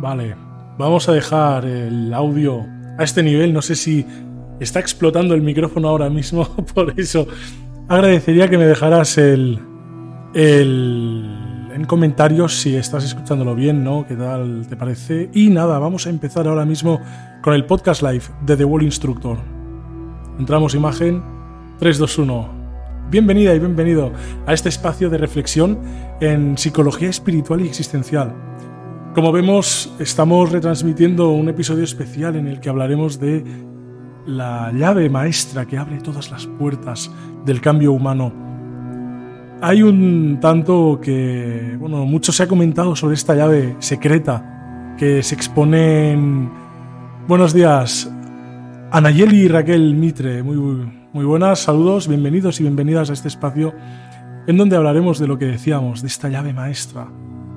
Vale, vamos a dejar el audio a este nivel. No sé si está explotando el micrófono ahora mismo, por eso agradecería que me dejaras el, el en comentarios si estás escuchándolo bien, ¿no? ¿Qué tal te parece? Y nada, vamos a empezar ahora mismo con el podcast live de The Wall Instructor. Entramos imagen 3, 2, 1. Bienvenida y bienvenido a este espacio de reflexión en psicología espiritual y existencial. Como vemos, estamos retransmitiendo un episodio especial en el que hablaremos de la llave maestra que abre todas las puertas del cambio humano. Hay un tanto que, bueno, mucho se ha comentado sobre esta llave secreta que se expone en... Buenos días, Anayeli y Raquel Mitre. Muy, muy buenas, saludos, bienvenidos y bienvenidas a este espacio en donde hablaremos de lo que decíamos, de esta llave maestra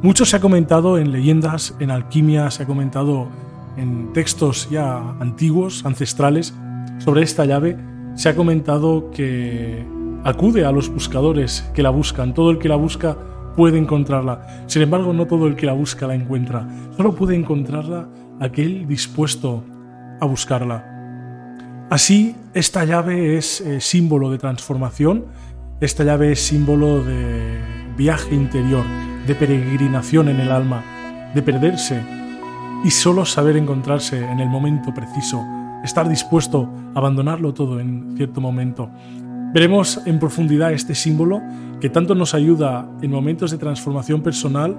mucho se ha comentado en leyendas, en alquimia, se ha comentado en textos ya antiguos, ancestrales, sobre esta llave. Se ha comentado que acude a los buscadores que la buscan. Todo el que la busca puede encontrarla. Sin embargo, no todo el que la busca la encuentra. Solo puede encontrarla aquel dispuesto a buscarla. Así, esta llave es eh, símbolo de transformación, esta llave es símbolo de viaje interior, de peregrinación en el alma, de perderse y solo saber encontrarse en el momento preciso, estar dispuesto a abandonarlo todo en cierto momento. Veremos en profundidad este símbolo que tanto nos ayuda en momentos de transformación personal,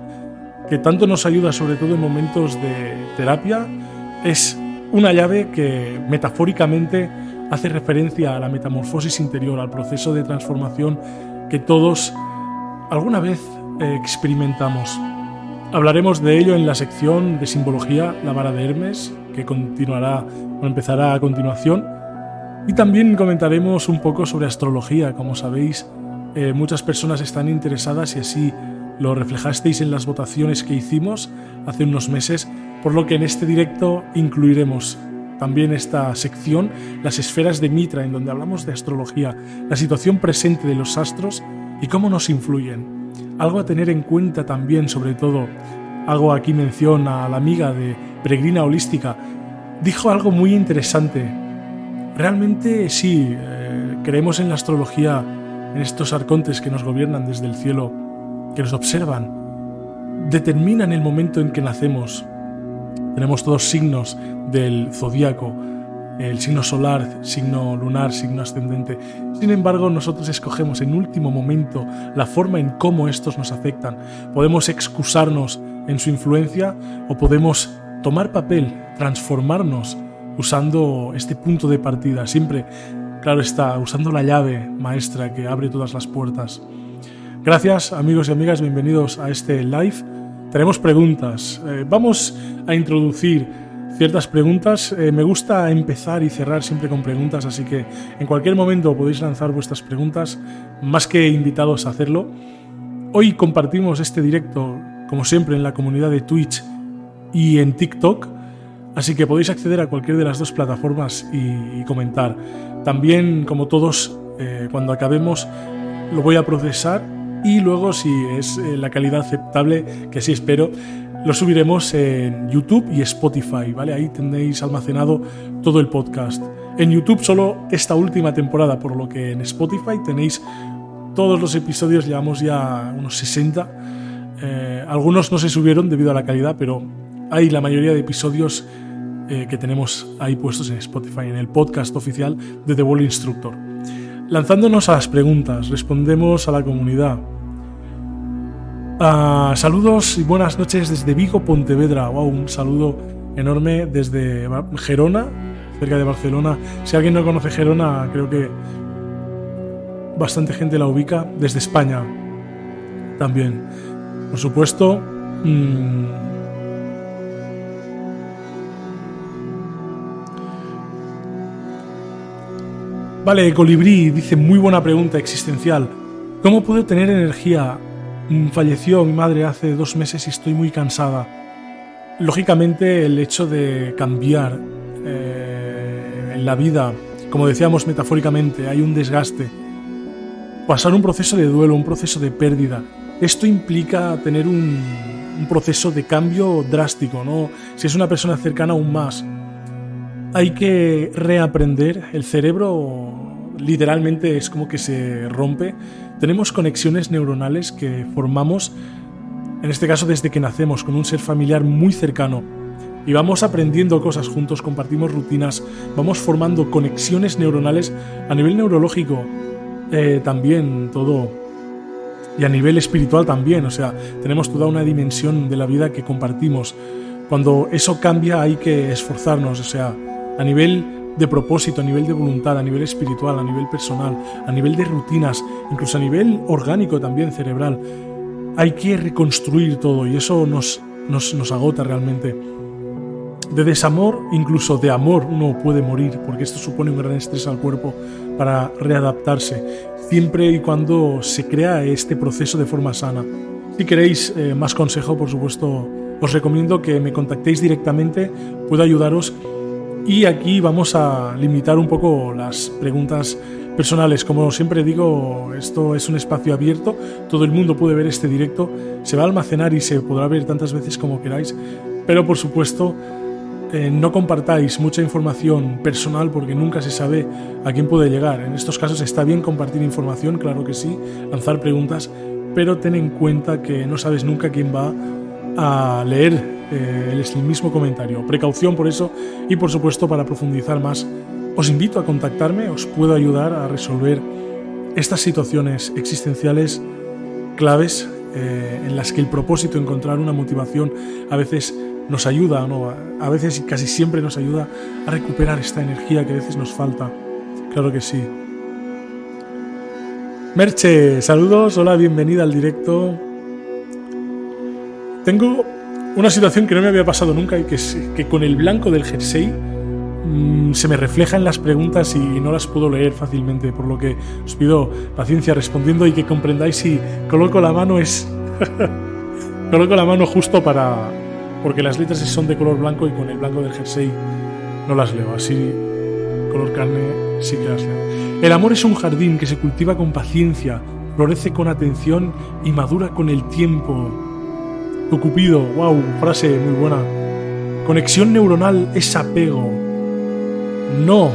que tanto nos ayuda sobre todo en momentos de terapia. Es una llave que metafóricamente hace referencia a la metamorfosis interior, al proceso de transformación que todos alguna vez experimentamos. Hablaremos de ello en la sección de simbología, la vara de Hermes, que continuará o empezará a continuación. Y también comentaremos un poco sobre astrología. Como sabéis, eh, muchas personas están interesadas y así lo reflejasteis en las votaciones que hicimos hace unos meses, por lo que en este directo incluiremos también esta sección, las esferas de Mitra, en donde hablamos de astrología, la situación presente de los astros y cómo nos influyen. Algo a tener en cuenta también, sobre todo, hago aquí mención a la amiga de Peregrina Holística, dijo algo muy interesante. Realmente sí, eh, creemos en la astrología, en estos arcontes que nos gobiernan desde el cielo, que nos observan, determinan el momento en que nacemos. Tenemos todos signos del zodíaco, el signo solar, signo lunar, signo ascendente. Sin embargo, nosotros escogemos en último momento la forma en cómo estos nos afectan. Podemos excusarnos en su influencia o podemos tomar papel, transformarnos usando este punto de partida, siempre, claro está, usando la llave maestra que abre todas las puertas. Gracias amigos y amigas, bienvenidos a este live. Tenemos preguntas. Eh, vamos a introducir ciertas preguntas. Eh, me gusta empezar y cerrar siempre con preguntas, así que en cualquier momento podéis lanzar vuestras preguntas, más que invitados a hacerlo. Hoy compartimos este directo, como siempre, en la comunidad de Twitch y en TikTok. Así que podéis acceder a cualquiera de las dos plataformas y, comentar. También, como todos, eh, cuando acabemos, lo voy a procesar y luego, si es eh, la calidad aceptable, que sí espero, lo subiremos en YouTube y Spotify, ¿vale? Ahí tendréis almacenado todo el podcast. En YouTube solo esta última temporada, por lo que en Spotify tenéis todos los episodios, llevamos ya unos 60. Eh, algunos no se subieron debido a la calidad, pero hay la mayoría de episodios eh, que tenemos ahí puestos en Spotify, en el podcast oficial de The Wall Instructor. Lanzándonos a las preguntas, respondemos a la comunidad. Ah, saludos y buenas noches desde Vigo, Pontevedra. Wow, un saludo enorme desde Gerona, cerca de Barcelona. Si alguien no conoce Gerona, creo que bastante gente la ubica. Desde España también. Por supuesto. Mmm, Vale, Colibrí dice muy buena pregunta existencial. ¿Cómo puedo tener energía? Mm, falleció mi madre hace dos meses y estoy muy cansada. Lógicamente el hecho de cambiar eh, en la vida, como decíamos metafóricamente, hay un desgaste. Pasar un proceso de duelo, un proceso de pérdida. Esto implica tener un, un proceso de cambio drástico, ¿no? Si es una persona cercana aún más hay que reaprender. El cerebro literalmente es como que se rompe. Tenemos conexiones neuronales que formamos, en este caso desde que nacemos, con un ser familiar muy cercano. Y vamos aprendiendo cosas juntos, compartimos rutinas, vamos formando conexiones neuronales a nivel neurológico eh, también, todo. Y a nivel espiritual también, o sea, tenemos toda una dimensión de la vida que compartimos. Cuando eso cambia hay que esforzarnos, o sea, a nivel de propósito, a nivel de voluntad, a nivel espiritual, a nivel personal, a nivel de rutinas, incluso a nivel orgánico también cerebral. Hay que reconstruir todo y eso nos, nos, agota realmente. De desamor, incluso de amor, uno puede morir porque esto supone un gran estrés al cuerpo para readaptarse, siempre y cuando se crea este proceso de forma sana. Si queréis eh, más consejo, por supuesto, os recomiendo que me contactéis directamente, puedo ayudaros y aquí vamos a limitar un poco las preguntas personales. Como siempre digo, esto es un espacio abierto, todo el mundo puede ver este directo, se va a almacenar y se podrá ver tantas veces como queráis, pero por supuesto eh, no compartáis mucha información personal porque nunca se sabe a quién puede llegar. En estos casos está bien compartir información, claro que sí, lanzar preguntas, pero ten en cuenta que no sabes nunca quién va a leer eh, el mismo comentario. Precaución por eso y por supuesto para profundizar más, os invito a contactarme, os puedo ayudar a resolver estas situaciones existenciales claves eh, en las que el propósito, encontrar una motivación, a veces nos ayuda, ¿no? a veces y casi siempre nos ayuda a recuperar esta energía que a veces nos falta. Claro que sí. Merche, saludos, hola, bienvenida al directo. Tengo una situación que no me había pasado nunca y que con el blanco del jersey mm, se me refleja en las preguntas y no las puedo leer fácilmente, por lo que os pido paciencia respondiendo y que comprendáis si coloco la mano es... coloco la mano justo para... porque las letras son de color blanco y con el blanco del jersey no las leo, así color carne sí que las leo. El amor es un jardín que se cultiva con paciencia, florece con atención y madura con el tiempo. Tu cupido, wow, frase muy buena. Conexión neuronal es apego. No,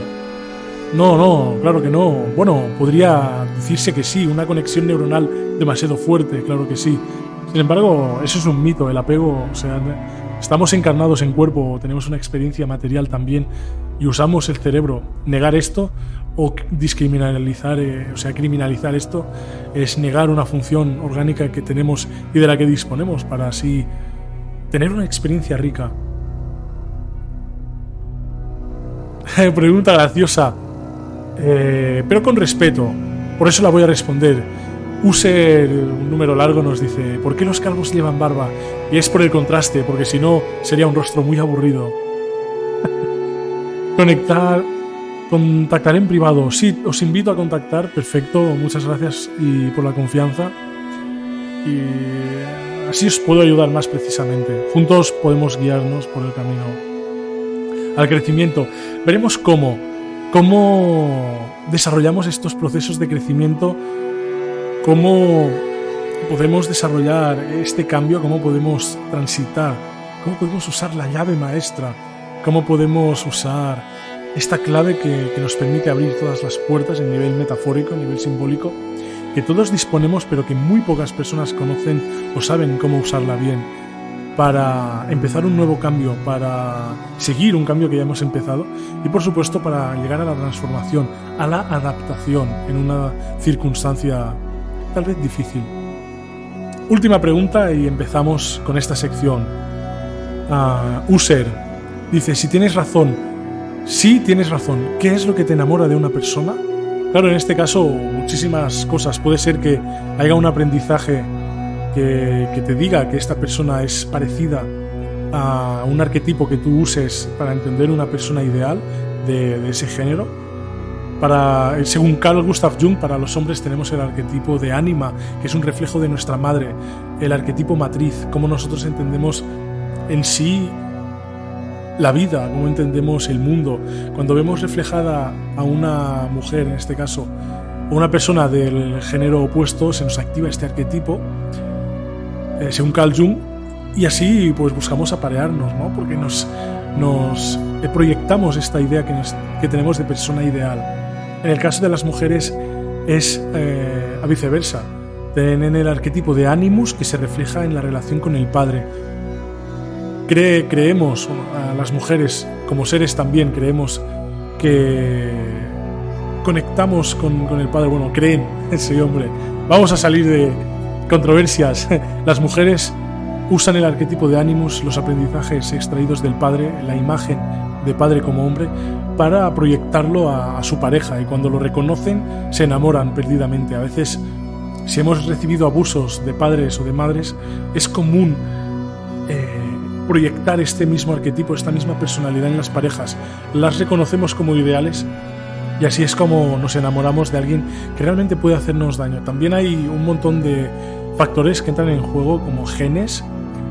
no, no, claro que no. Bueno, podría decirse que sí, una conexión neuronal demasiado fuerte, claro que sí. Sin embargo, eso es un mito, el apego, o sea, estamos encarnados en cuerpo, tenemos una experiencia material también y usamos el cerebro. Negar esto o discriminalizar, eh, o sea, criminalizar esto es negar una función orgánica que tenemos y de la que disponemos para así tener una experiencia rica. Pregunta graciosa, eh, pero con respeto. Por eso la voy a responder. Use un número largo nos dice, ¿por qué los calvos llevan barba? Y es por el contraste, porque si no sería un rostro muy aburrido. Conectar Contactaré en privado. Sí, os invito a contactar. Perfecto. Muchas gracias y por la confianza. Y así os puedo ayudar más precisamente. Juntos podemos guiarnos por el camino al crecimiento. Veremos cómo, cómo desarrollamos estos procesos de crecimiento, cómo podemos desarrollar este cambio, cómo podemos transitar, cómo podemos usar la llave maestra, cómo podemos usar esta clave que, nos permite abrir todas las puertas en nivel metafórico, en nivel simbólico, que todos disponemos pero que muy pocas personas conocen o saben cómo usarla bien para empezar un nuevo cambio, para seguir un cambio que ya hemos empezado y por supuesto para llegar a la transformación, a la adaptación en una circunstancia tal vez difícil. Última pregunta y empezamos con esta sección. Uh, User dice, si tienes razón, si tienes razón, ¿qué es lo que te enamora de una persona? Claro, en este caso muchísimas cosas. Puede ser que haya un aprendizaje que, te diga que esta persona es parecida a un arquetipo que tú uses para entender una persona ideal de, de ese género para, según Carl Gustav Jung, para los hombres tenemos el arquetipo de ánima, que es un reflejo de nuestra madre, el arquetipo matriz, cómo nosotros entendemos en sí la vida, cómo entendemos el mundo. Cuando vemos reflejada a una mujer, en este caso, o una persona del género opuesto, se nos activa este arquetipo, eh, según Carl Jung, y así pues buscamos aparearnos, ¿no? Porque nos, nos proyectamos esta idea que, que tenemos de persona ideal. En el caso de las mujeres es eh, a viceversa. Tienen el arquetipo de Animus que se refleja en la relación con el padre. Cree, creemos, a las mujeres como seres también creemos que conectamos con, el padre. Bueno, creen ese hombre. Vamos a salir de controversias. Las mujeres usan el arquetipo de Animus, los aprendizajes extraídos del padre, la imagen de padre como hombre, para proyectarlo a, su pareja y cuando lo reconocen se enamoran perdidamente. A veces, si hemos recibido abusos de padres o de madres, es común proyectar este mismo arquetipo, esta misma personalidad en las parejas. Las reconocemos como ideales y así es como nos enamoramos de alguien que realmente puede hacernos daño. También hay un montón de factores que entran en juego como genes.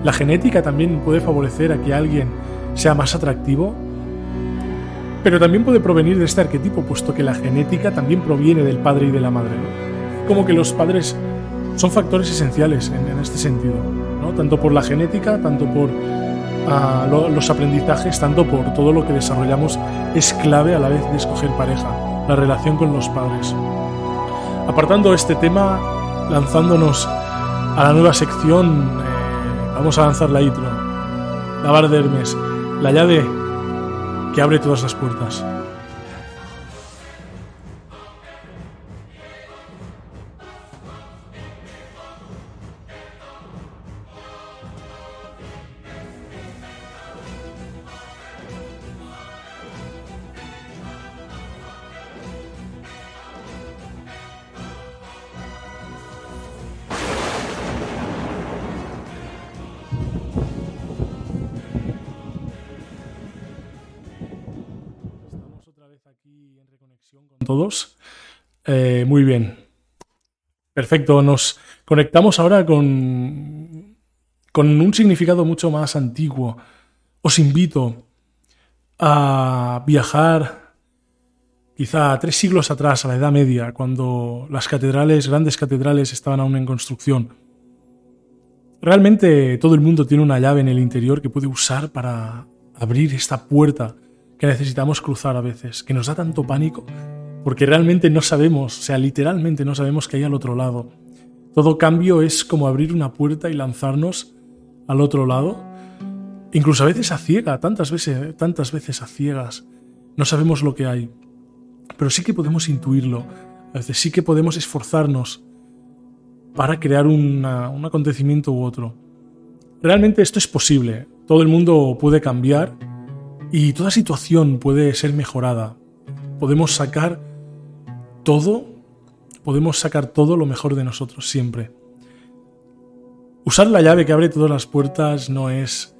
La genética también puede favorecer a que alguien sea más atractivo pero también puede provenir de este arquetipo, puesto que la genética también proviene del padre y de la madre. Como que los padres son factores esenciales en, este sentido, ¿no? tanto por la genética, tanto por ah, los aprendizajes, tanto por todo lo que desarrollamos, es clave a la vez de escoger pareja, la relación con los padres. Apartando este tema, lanzándonos a la nueva sección, eh, vamos a lanzar la intro, la bar de Hermes, la llave que abre todas las puertas. Todos. Eh, muy bien. Perfecto. Nos conectamos ahora con, con un significado mucho más antiguo. Os invito a viajar quizá tres siglos atrás, a la Edad Media, cuando las catedrales, grandes catedrales, estaban aún en construcción. Realmente todo el mundo tiene una llave en el interior que puede usar para abrir esta puerta que necesitamos cruzar a veces, que nos da tanto pánico porque realmente no sabemos, o sea, literalmente no sabemos qué hay al otro lado. Todo cambio es como abrir una puerta y lanzarnos al otro lado, incluso a veces a ciega, tantas veces, tantas veces a ciegas. No sabemos lo que hay, pero sí que podemos intuirlo, a veces sí que podemos esforzarnos para crear un acontecimiento u otro. Realmente esto es posible, todo el mundo puede cambiar y toda situación puede ser mejorada. Podemos sacar todo, podemos sacar todo lo mejor de nosotros siempre. Usar la llave que abre todas las puertas no es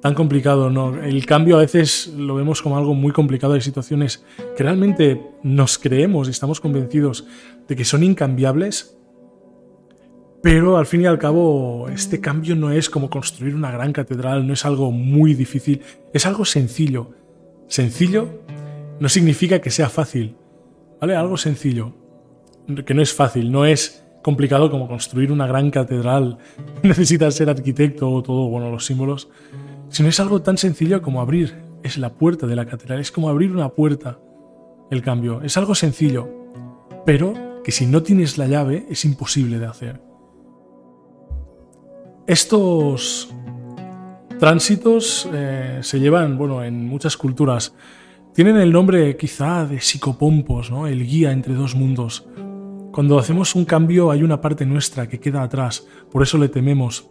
tan complicado, no. El cambio a veces lo vemos como algo muy complicado. Hay situaciones que realmente nos creemos y estamos convencidos de que son incambiables Pero al fin y al cabo, este cambio no es como construir una gran catedral, no es algo muy difícil, es algo sencillo. Sencillo no significa que sea fácil, ¿vale? Algo sencillo, que no es fácil, no es complicado como construir una gran catedral, necesitas ser arquitecto o todo, bueno, los símbolos, sino es algo tan sencillo como abrir, es la puerta de la catedral, es como abrir una puerta, el cambio, es algo sencillo, pero que si no tienes la llave es imposible de hacer. Estos tránsitos eh, se llevan, bueno, en muchas culturas. Tienen el nombre quizá de psicopompos, ¿no? El guía entre dos mundos. Cuando hacemos un cambio hay una parte nuestra que queda atrás, por eso le tememos.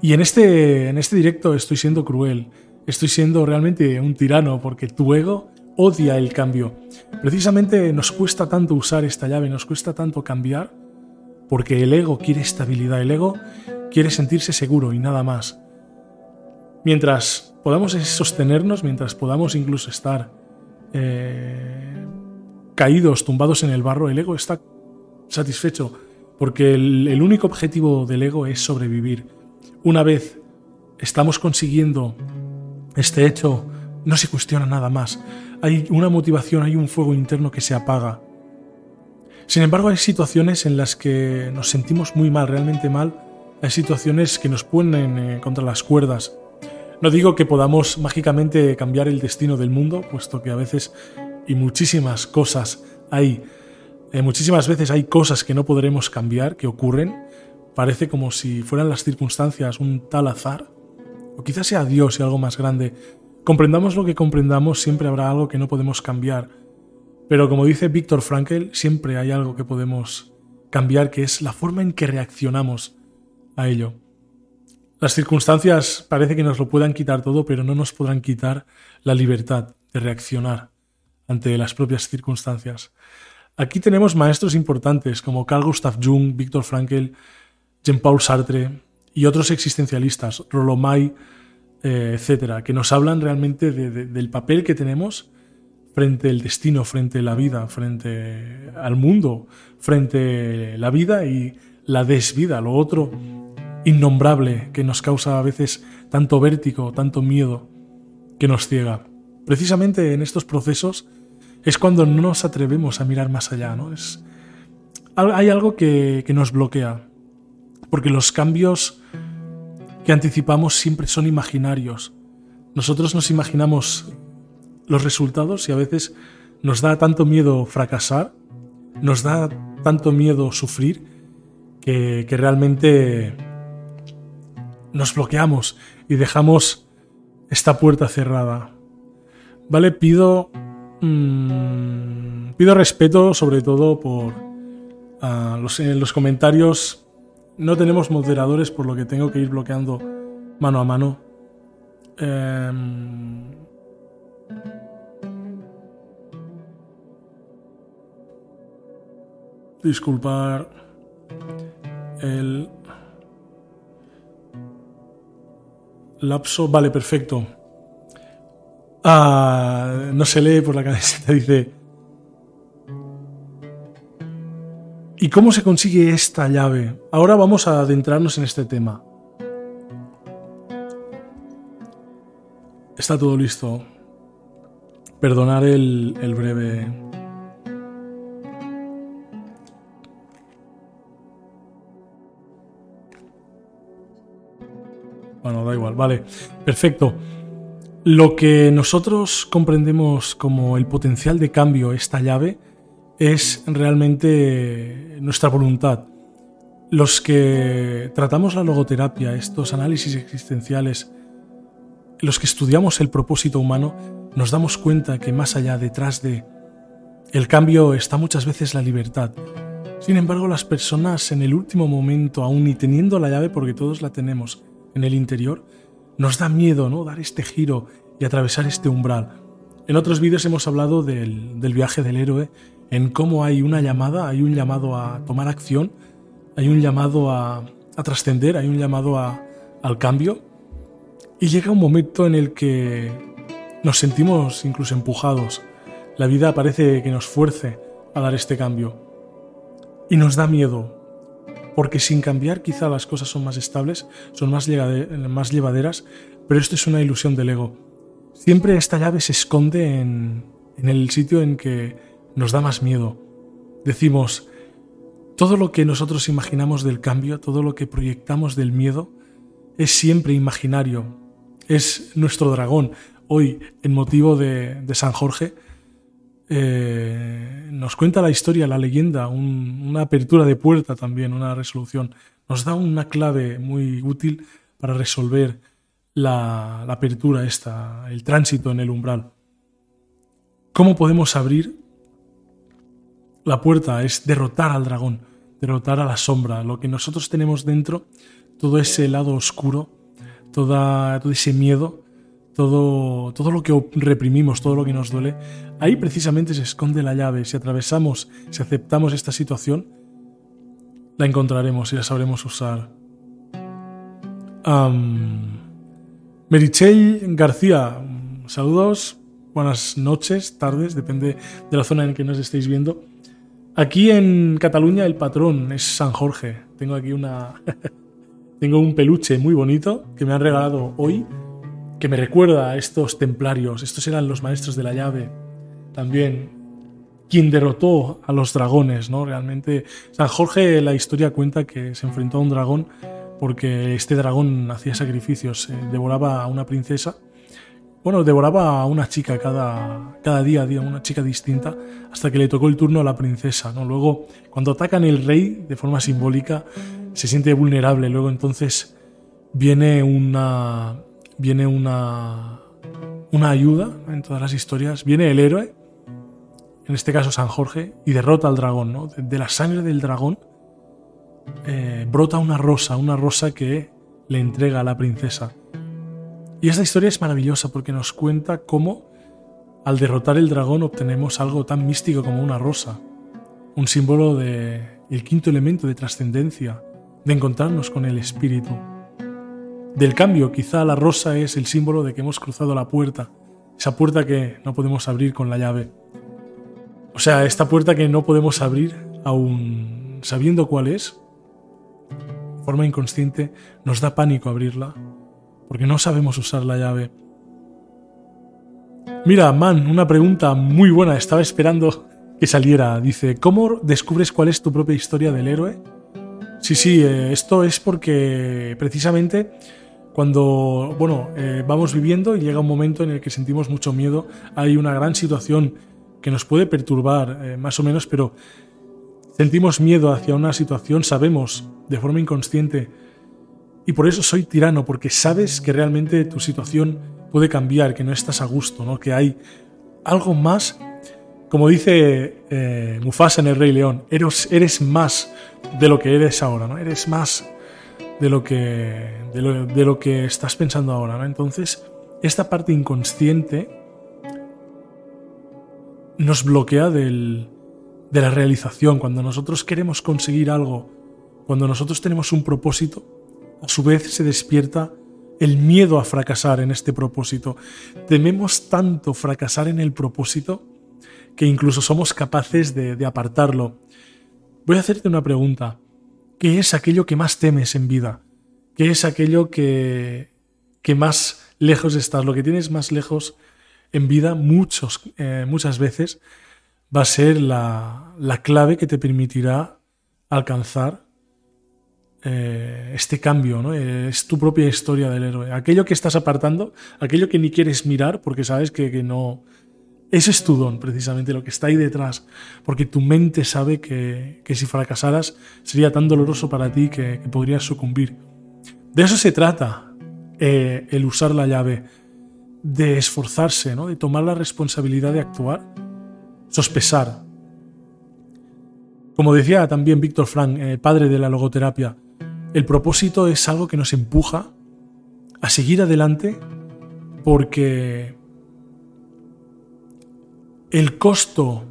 Y en este, en este directo estoy siendo cruel, estoy siendo realmente un tirano porque tu ego odia el cambio. Precisamente nos cuesta tanto usar esta llave, nos cuesta tanto cambiar, porque el ego quiere estabilidad, el ego quiere sentirse seguro y nada más. Mientras podamos sostenernos, mientras podamos incluso estar eh, caídos, tumbados en el barro, el ego está satisfecho, porque el, único objetivo del ego es sobrevivir. Una vez estamos consiguiendo este hecho, no se cuestiona nada más. Hay una motivación, hay un fuego interno que se apaga. Sin embargo, hay situaciones en las que nos sentimos muy mal, realmente mal, hay situaciones que nos ponen eh, contra las cuerdas. No digo que podamos mágicamente cambiar el destino del mundo, puesto que a veces y muchísimas cosas hay, eh, muchísimas veces hay cosas que no podremos cambiar, que ocurren. Parece como si fueran las circunstancias un tal azar, o quizás sea Dios y algo más grande. Comprendamos lo que comprendamos, siempre habrá algo que no podemos cambiar. Pero como dice Víctor Frankl, siempre hay algo que podemos cambiar, que es la forma en que reaccionamos a ello. Las circunstancias parece que nos lo puedan quitar todo, pero no nos podrán quitar la libertad de reaccionar ante las propias circunstancias. Aquí tenemos maestros importantes como Carl Gustav Jung, Viktor Frankl, Jean-Paul Sartre y otros existencialistas, Rollo May, eh, etcétera, que nos hablan realmente del papel que tenemos frente al destino, frente a la vida, frente al mundo, frente a la vida y la desvida, lo otro innombrable que nos causa a veces tanto vértigo, tanto miedo, que nos ciega. Precisamente en estos procesos es cuando no nos atrevemos a mirar más allá, ¿no? Hay algo que, que nos bloquea, porque los cambios que anticipamos siempre son imaginarios. Nosotros nos imaginamos los resultados y a veces nos da tanto miedo fracasar, nos da tanto miedo sufrir, que, que realmente nos bloqueamos y dejamos esta puerta cerrada. Vale, pido. Mm, pido respeto, sobre todo por. los, en los comentarios. No tenemos moderadores, por lo que tengo que ir bloqueando mano a mano. Em, disculpar el Lapso, vale, perfecto. Ah, no se lee por la camiseta, dice. ¿Y cómo se consigue esta llave? Ahora vamos a adentrarnos en este tema. Está todo listo. Perdonar el, el breve Bueno, da igual, vale. Perfecto. Lo que nosotros comprendemos como el potencial de cambio, esta llave, es realmente nuestra voluntad. Los que tratamos la logoterapia, estos análisis existenciales, los que estudiamos el propósito humano, nos damos cuenta que más allá, detrás de el cambio, está muchas veces la libertad. Sin embargo, las personas en el último momento, aún ni teniendo la llave, porque todos la tenemos, en el interior, nos da miedo ¿no? dar este giro y atravesar este umbral. En otros vídeos hemos hablado del, viaje del héroe, en cómo hay una llamada, hay un llamado a tomar acción, hay un llamado a, trascender, hay un llamado al cambio, y llega un momento en el que nos sentimos incluso empujados. La vida parece que nos fuerce a dar este cambio. Y nos da miedo. Porque sin cambiar quizá las cosas son más estables, son más, llevaderas, pero esto es una ilusión del ego. Siempre esta llave se esconde en, en el sitio en que nos da más miedo. Decimos, todo lo que nosotros imaginamos del cambio, todo lo que proyectamos del miedo, es siempre imaginario. Es nuestro dragón. Hoy, en motivo de, San Jorge, eh, nos cuenta la historia, la leyenda, una apertura de puerta también, una resolución. Nos da una clave muy útil para resolver la, apertura esta, el tránsito en el umbral. ¿Cómo podemos abrir la puerta? Es derrotar al dragón, derrotar a la sombra, lo que nosotros tenemos dentro, todo ese lado oscuro, todo ese miedo, todo, todo lo que reprimimos, todo lo que nos duele, ahí precisamente se esconde la llave. Si atravesamos, si aceptamos esta situación, la encontraremos y la sabremos usar. Um, García, saludos, buenas noches, tardes, depende de la zona en que nos estéis viendo. Aquí en Cataluña el patrón es San Jorge. Tengo aquí una... Tengo un peluche muy bonito que me han regalado hoy que me recuerda a estos templarios. Estos eran los maestros de la llave. También quien derrotó a los dragones, ¿no? Realmente San Jorge la historia cuenta que se enfrentó a un dragón porque este dragón hacía sacrificios, eh, devoraba a una princesa. Bueno, devoraba a una chica cada, cada día, día, una chica distinta, hasta que le tocó el turno a la princesa. ¿no? Luego, cuando atacan el rey de forma simbólica, se siente vulnerable. Luego entonces viene una, viene una, una ayuda en todas las historias. Viene el héroe, en este caso San Jorge, y derrota al dragón. ¿no? De, la sangre del dragón eh, brota una rosa, una rosa que le entrega a la princesa. Y esta historia es maravillosa porque nos cuenta cómo al derrotar el dragón obtenemos algo tan místico como una rosa, un símbolo de quinto elemento de trascendencia, de encontrarnos con el espíritu del cambio. Quizá la rosa es el símbolo de que hemos cruzado la puerta, esa puerta que no podemos abrir con la llave. O sea, esta puerta que no podemos abrir aún sabiendo cuál es, de forma inconsciente, nos da pánico abrirla, porque no sabemos usar la llave. Mira, man, una pregunta muy buena, estaba esperando que saliera. Dice, ¿cómo descubres cuál es tu propia historia del héroe? Sí, sí, eh, esto es porque precisamente cuando bueno, eh, vamos viviendo y llega un momento en el que sentimos mucho miedo, hay una gran situación que nos puede perturbar eh, más o menos, pero sentimos miedo hacia una situación, sabemos de forma inconsciente, y por eso soy tirano, porque sabes que realmente tu situación puede cambiar, que no estás a gusto, ¿no? que hay algo más, como dice eh, Mufasa en El Rey León, eres, eres más de lo que eres ahora, ¿no? eres más de lo que, de lo, que estás pensando ahora. Entonces, esta parte inconsciente nos bloquea del, de la realización. Cuando nosotros queremos conseguir algo, cuando nosotros tenemos un propósito, a su vez se despierta el miedo a fracasar en este propósito. Tememos tanto fracasar en el propósito que incluso somos capaces de, de apartarlo. Voy a hacerte una pregunta. ¿Qué es aquello que más temes en vida? ¿Qué es aquello que, que más lejos estás? Lo que tienes más lejos en vida muchos, eh, muchas veces va a ser la, clave que te permitirá alcanzar eh, este cambio, ¿no? Es tu propia historia del héroe. Aquello que estás apartando, aquello que ni quieres mirar porque sabes que, que no, ese es tu don, precisamente, lo que está ahí detrás, porque tu mente sabe que, si fracasaras sería tan doloroso para ti que, podrías sucumbir. De eso se trata eh, el usar la llave, de esforzarse, ¿no? de tomar la responsabilidad de actuar, sospesar. Como decía también Víctor Frank, eh, padre de la logoterapia, el propósito es algo que nos empuja a seguir adelante porque el costo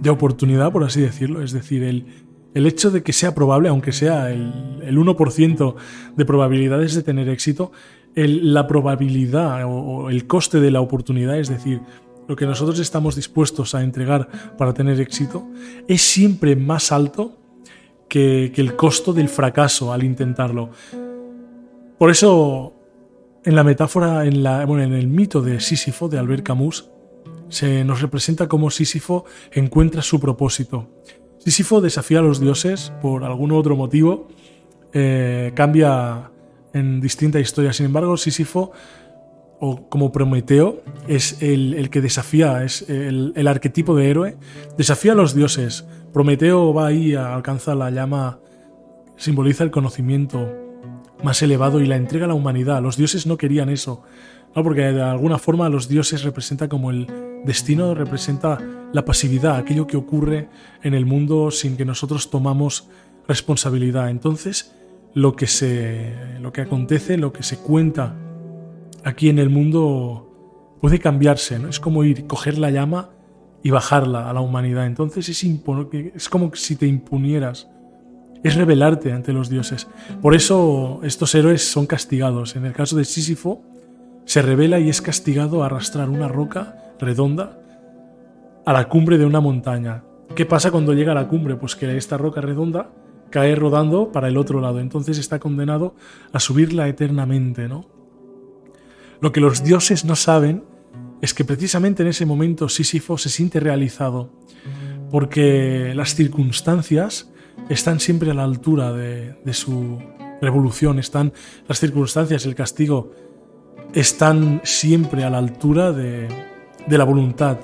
de oportunidad, por así decirlo, es decir, el, el hecho de que sea probable, aunque sea el, 1% de probabilidades de tener éxito, la probabilidad o, el coste de la oportunidad, es decir, lo que nosotros estamos dispuestos a entregar para tener éxito, es siempre más alto que, el costo del fracaso al intentarlo. Por eso, en la metáfora, en, la, bueno, en el mito de Sísifo de Albert Camus, se nos representa cómo Sísifo encuentra su propósito. Sísifo desafía a los dioses por algún otro motivo, eh, cambia en distinta historia. Sin embargo, Sísifo, o como Prometeo, es el, que desafía, es el, el, arquetipo de héroe, desafía a los dioses. Prometeo va ahí a alcanzar la llama, simboliza el conocimiento más elevado y la entrega a la humanidad. Los dioses no querían eso, ¿no? porque de alguna forma los dioses representan como el destino, representa la pasividad, aquello que ocurre en el mundo sin que nosotros tomamos responsabilidad. Entonces, lo que se lo que acontece, lo que se cuenta aquí en el mundo puede cambiarse, ¿no? Es como ir coger la llama y bajarla a la humanidad. Entonces es, es como si te impunieras, es rebelarte ante los dioses. Por eso estos héroes son castigados. En el caso de Sísifo, se revela y es castigado a arrastrar una roca redonda a la cumbre de una montaña. ¿Qué pasa cuando llega a la cumbre? Pues que esta roca redonda cae rodando para el otro lado. Entonces está condenado a subirla eternamente, ¿no? Lo que los dioses no saben es que precisamente en ese momento Sísifo se siente realizado, porque las circunstancias están siempre a la altura de, su revolución, están las circunstancias, el castigo, están siempre a la altura de, de la voluntad.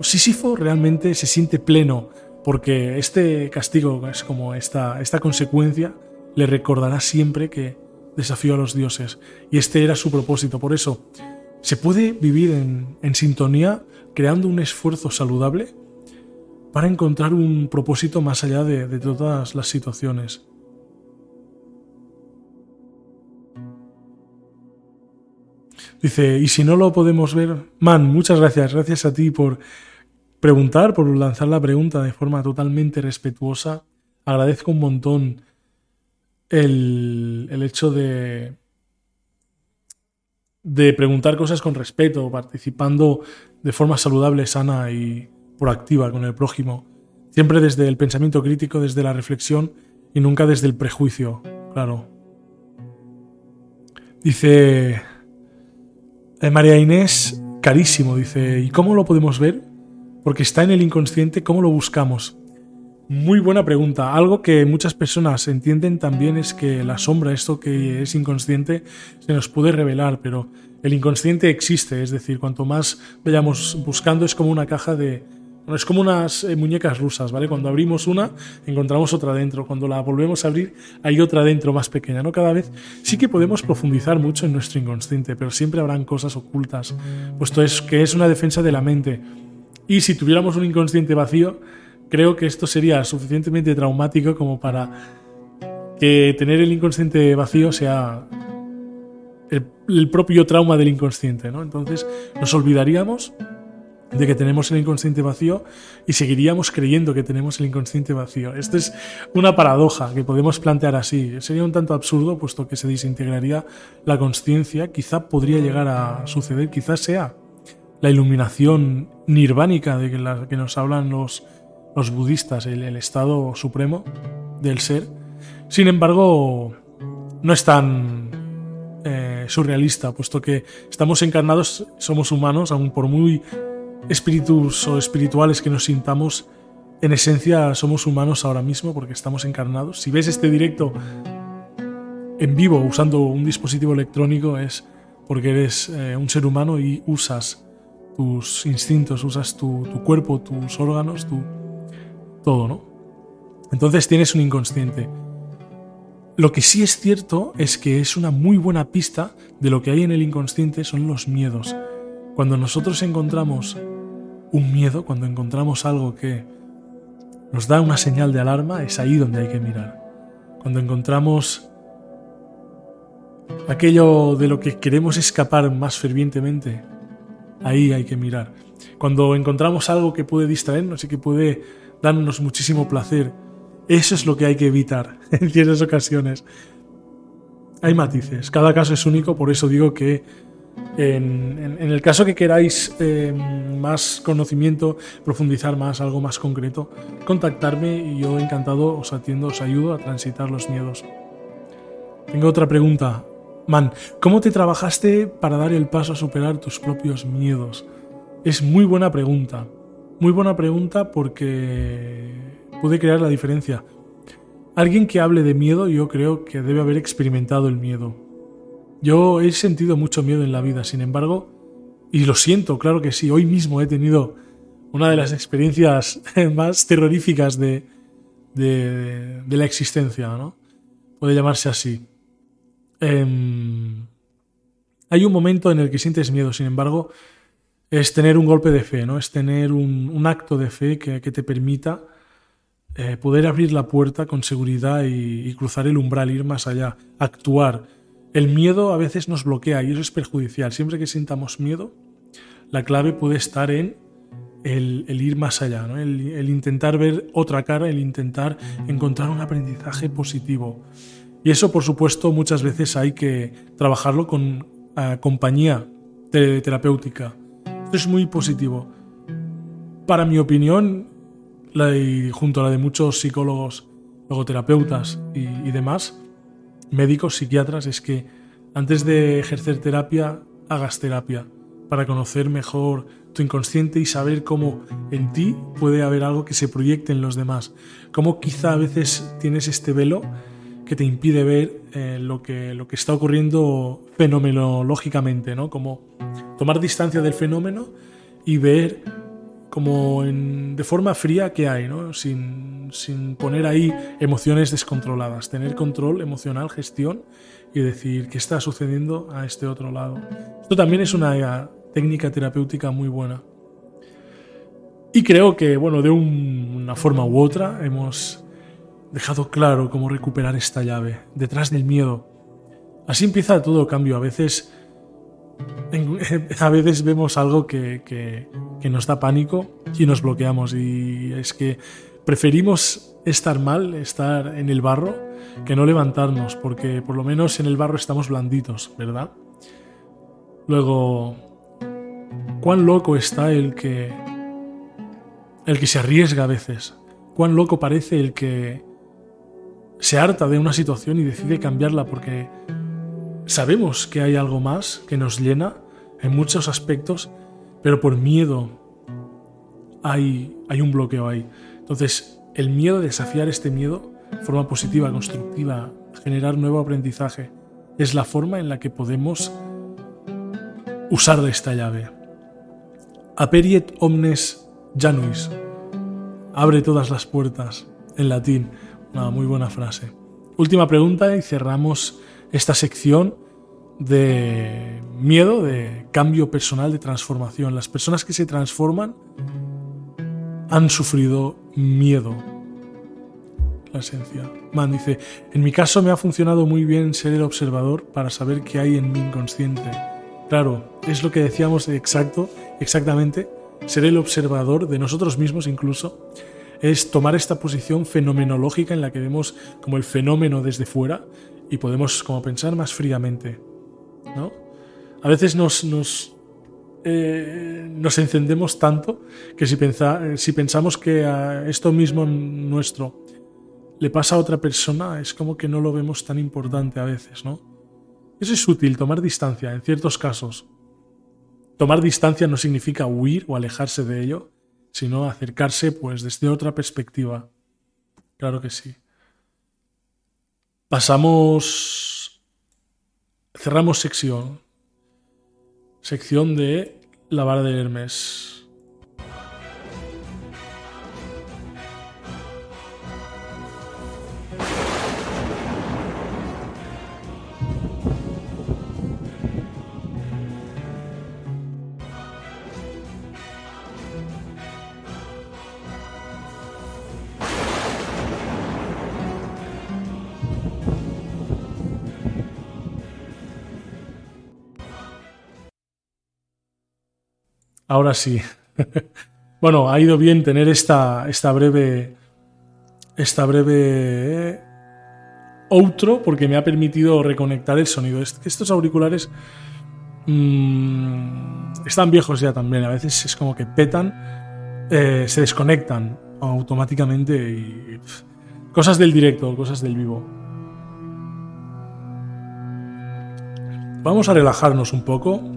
Sísifo realmente se siente pleno porque este castigo es como esta, esta consecuencia le recordará siempre que desafió a los dioses y este era su propósito. Por eso se puede vivir en, sintonía creando un esfuerzo saludable para encontrar un propósito más allá de, de todas las situaciones. Dice, y si no lo podemos ver, man, muchas gracias, gracias a ti por preguntar, por lanzar la pregunta de forma totalmente respetuosa. Agradezco un montón el, hecho de, de preguntar cosas con respeto, participando de forma saludable, sana y proactiva con el prójimo. Siempre desde el pensamiento crítico, desde la reflexión y nunca desde el prejuicio, claro. Dice eh, María Inés, carísimo, dice, ¿y cómo lo podemos ver? Porque está en el inconsciente, ¿cómo lo buscamos? Muy buena pregunta. Algo que muchas personas entienden también es que la sombra, esto que es inconsciente, se nos puede revelar, pero el inconsciente existe, es decir, cuanto más vayamos buscando es como una caja de... Bueno, es como unas eh, muñecas rusas, ¿vale? Cuando abrimos una, encontramos otra dentro. Cuando la volvemos a abrir, hay otra dentro más pequeña, ¿no? Cada vez sí que podemos profundizar mucho en nuestro inconsciente, pero siempre habrán cosas ocultas, puesto es que es una defensa de la mente y si tuviéramos un inconsciente vacío, creo que esto sería suficientemente traumático como para que tener el inconsciente vacío sea el, propio trauma del inconsciente, ¿no? Entonces nos olvidaríamos de que tenemos el inconsciente vacío y seguiríamos creyendo que tenemos el inconsciente vacío. Esto es una paradoja que podemos plantear así. Sería un tanto absurdo puesto que se desintegraría la conciencia. Quizá podría llegar a suceder, quizás sea la iluminación nirvánica de la que nos hablan los, los budistas, el, estado supremo del ser. Sin embargo, no es tan eh, surrealista, puesto que estamos encarnados, somos humanos, aun por muy espíritus o espirituales que nos sintamos, en esencia somos humanos ahora mismo porque estamos encarnados. Si ves este directo en vivo usando un dispositivo electrónico es porque eres eh, un ser humano y usas tus instintos, usas tu, cuerpo, tus órganos, tu, todo, ¿no? Entonces tienes un inconsciente. Lo que sí es cierto es que es una muy buena pista de lo que hay en el inconsciente son los miedos. Cuando nosotros encontramos un miedo, cuando encontramos algo que nos da una señal de alarma, es ahí donde hay que mirar. Cuando encontramos aquello de lo que queremos escapar más fervientemente, Ahí hay que mirar. Cuando encontramos algo que puede distraernos y que puede darnos muchísimo placer, eso es lo que hay que evitar en ciertas ocasiones. Hay matices, cada caso es único, por eso digo que En, el caso que queráis eh, más conocimiento, profundizar más, algo más concreto, contactarme y yo encantado os atiendo, os ayudo a transitar los miedos. Tengo otra pregunta. Man, ¿cómo te trabajaste para dar el paso a superar tus propios miedos? Es muy buena pregunta. Muy buena pregunta porque puede crear la diferencia. Alguien que hable de miedo yo creo que debe haber experimentado el miedo. Yo he sentido mucho miedo en la vida, sin embargo, y lo siento, claro que sí, hoy mismo he tenido una de las experiencias más terroríficas de, de, la existencia, ¿no? Puede llamarse así. Em, hay un momento en el que sientes miedo, sin embargo, es tener un golpe de fe, ¿no? Es tener un, acto de fe que, te permita eh, poder abrir la puerta con seguridad y, cruzar el umbral, ir más allá, actuar. El miedo a veces nos bloquea y eso es perjudicial. Siempre que sintamos miedo, la clave puede estar en el, ir más allá, ¿no? el, intentar ver otra cara, el intentar encontrar un aprendizaje positivo. Y eso, por supuesto, muchas veces hay que trabajarlo con eh, compañía terapéutica es muy positivo. Para mi opinión, y junto a la de muchos psicólogos, logoterapeutas y, y demás, médicos, psiquiatras, es que antes de ejercer terapia, hagas terapia para conocer mejor tu inconsciente y saber cómo en ti puede haber algo que se proyecte en los demás. Cómo quizá a veces tienes este velo que te impide ver eh, lo, que, lo que está ocurriendo fenomenológicamente, ¿no? Como tomar distancia del fenómeno y ver como de forma fría qué hay, ¿no? sin, sin poner ahí emociones descontroladas, tener control emocional, gestión y decir qué está sucediendo a este otro lado. Esto también es una técnica terapéutica muy buena. Y creo que, bueno, de una forma u otra hemos dejado claro cómo recuperar esta llave, detrás del miedo. Así empieza todo cambio. A veces, a veces vemos algo que, que, nos da pánico y nos bloqueamos. Y es que preferimos estar mal, estar en el barro, que no levantarnos, porque por lo menos en el barro estamos blanditos, ¿verdad? Luego, cuán loco está el que el que se arriesga a veces. Cuán loco parece el que se harta de una situación y decide cambiarla porque sabemos que hay algo más que nos llena en muchos aspectos, pero por miedo hay, hay un bloqueo ahí. Entonces, el miedo, desafiar este miedo, forma positiva, constructiva, generar nuevo aprendizaje, es la forma en la que podemos usar de esta llave. Aperiet omnes januis. Abre todas las puertas, en latín. Una muy buena frase. Última pregunta y cerramos esta sección de miedo, de cambio personal, de transformación. Las personas que se transforman han sufrido miedo. La esencia. Man dice, en mi caso me ha funcionado muy bien ser el observador para saber qué hay en mi inconsciente. Claro, es lo que decíamos exacto, exactamente, ser el observador de nosotros mismos incluso es tomar esta posición fenomenológica en la que vemos como el fenómeno desde fuera y podemos como pensar más fríamente. ¿no? A veces nos, nos, eh, nos encendemos tanto que si, si pensamos que a esto mismo nuestro le pasa a otra persona, es como que no lo vemos tan importante a veces, ¿no? Eso es útil, tomar distancia en ciertos casos. Tomar distancia no significa huir o alejarse de ello, sino acercarse pues desde otra perspectiva. Claro que sí. Pasamos, cerramos sección, sección de la vara de Hermes. Ahora sí. bueno, ha ido bien tener esta, esta breve. Esta breve. Eh, outro, porque me ha permitido reconectar el sonido. Estos auriculares mm, están viejos ya también. A veces es como que petan, eh, se desconectan automáticamente y cosas del directo, cosas del vivo. Vamos a relajarnos un poco.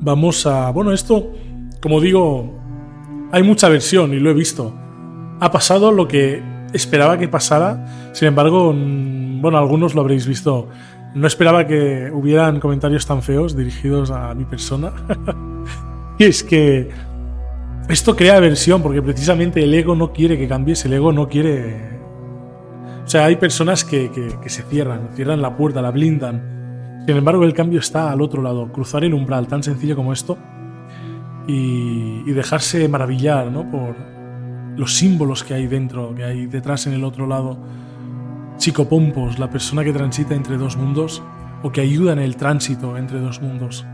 Vamos a... Bueno, esto, como digo, hay mucha versión y lo he visto. Ha pasado lo que esperaba que pasara. Sin embargo, bueno, algunos lo habréis visto. No esperaba que hubieran comentarios tan feos dirigidos a mi persona. y es que esto crea aversión porque precisamente el ego no quiere que cambies, el ego no quiere... O sea, hay personas que, que se cierran, cierran la puerta, la blindan. Sin embargo, el cambio está al otro lado. Cruzar el umbral tan sencillo como esto y, dejarse maravillar ¿no? por los símbolos que hay dentro, que hay detrás en el otro lado. Chico Pompos, la persona que transita entre dos mundos o que ayuda en el tránsito entre dos mundos.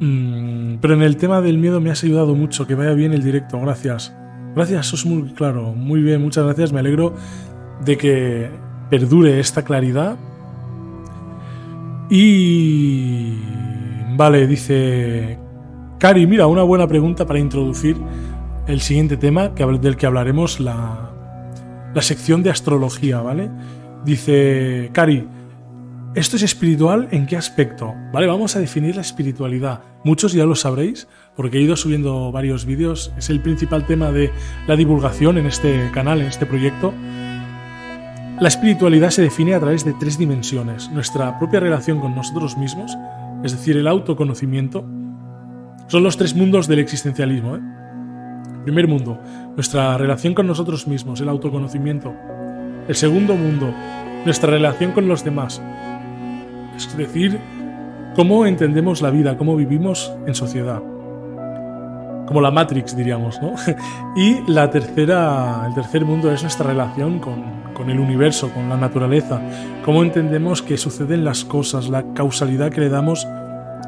Mm, pero en el tema del miedo me has ayudado mucho, que vaya bien el directo, gracias. Gracias, sos muy claro, muy bien, muchas gracias, me alegro de que perdure esta claridad. Y... Vale, dice Cari, mira, una buena pregunta para introducir el siguiente tema del que hablaremos, la, la sección de astrología, ¿vale? Dice, Cari, ¿esto es espiritual en qué aspecto? Vale, vamos a definir la espiritualidad. Muchos ya lo sabréis, porque he ido subiendo varios vídeos. Es el principal tema de la divulgación en este canal, en este proyecto. La espiritualidad se define a través de tres dimensiones. Nuestra propia relación con nosotros mismos, es decir, el autoconocimiento, son los tres mundos del existencialismo. ¿eh? Primer mundo, nuestra relación con nosotros mismos, el autoconocimiento. El segundo mundo, nuestra relación con los demás. Es decir, cómo entendemos la vida, cómo vivimos en sociedad. Como la Matrix, diríamos, ¿no? Y la tercera, el tercer mundo es nuestra relación con, el universo, con la naturaleza. Cómo entendemos que suceden las cosas, la causalidad que le damos,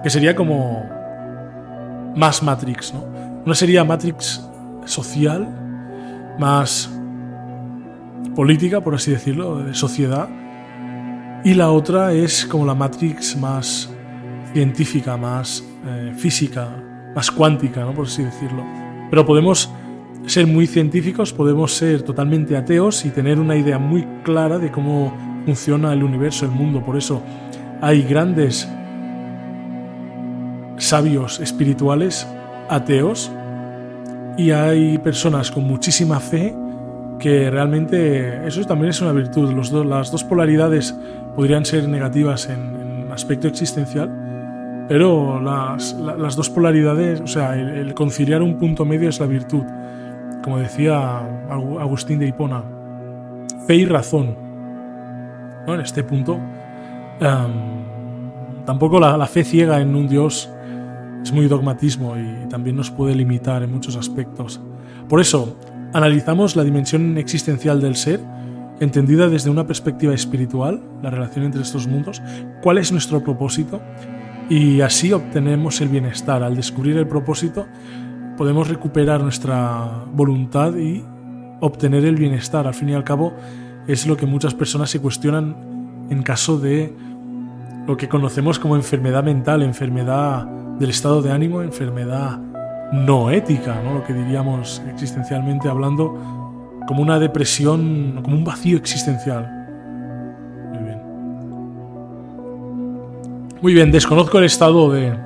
que sería como más Matrix, ¿no? Una sería Matrix social, más política, por así decirlo, de sociedad. Y la otra es como la Matrix más científica, más eh, física, más cuántica, por así decirlo. Pero podemos ser muy científicos, podemos ser totalmente ateos y tener una idea muy clara de cómo funciona el universo, el mundo. Por eso hay grandes sabios espirituales ateos y hay personas con muchísima fe que realmente eso también es una virtud. Las dos polaridades podrían ser negativas en, aspecto existencial, pero las, dos polaridades, o sea, el, conciliar un punto medio es la virtud. Como decía Agustín de Hipona, fe y razón. En este punto, tampoco la, la fe ciega en un Dios es muy dogmatismo y también nos puede limitar en muchos aspectos. Por eso, analizamos la dimensión existencial del ser, entendida desde una perspectiva espiritual, la relación entre estos mundos, cuál es nuestro propósito y así obtenemos el bienestar. Al descubrir el propósito, podemos recuperar nuestra voluntad y obtener el bienestar. Al fin y al cabo, es lo que muchas personas se cuestionan en caso de lo que conocemos como enfermedad mental, enfermedad del estado de ánimo, enfermedad no ética, ¿no? lo que diríamos existencialmente hablando, como una depresión, como un vacío existencial. Muy bien, desconozco el estado de,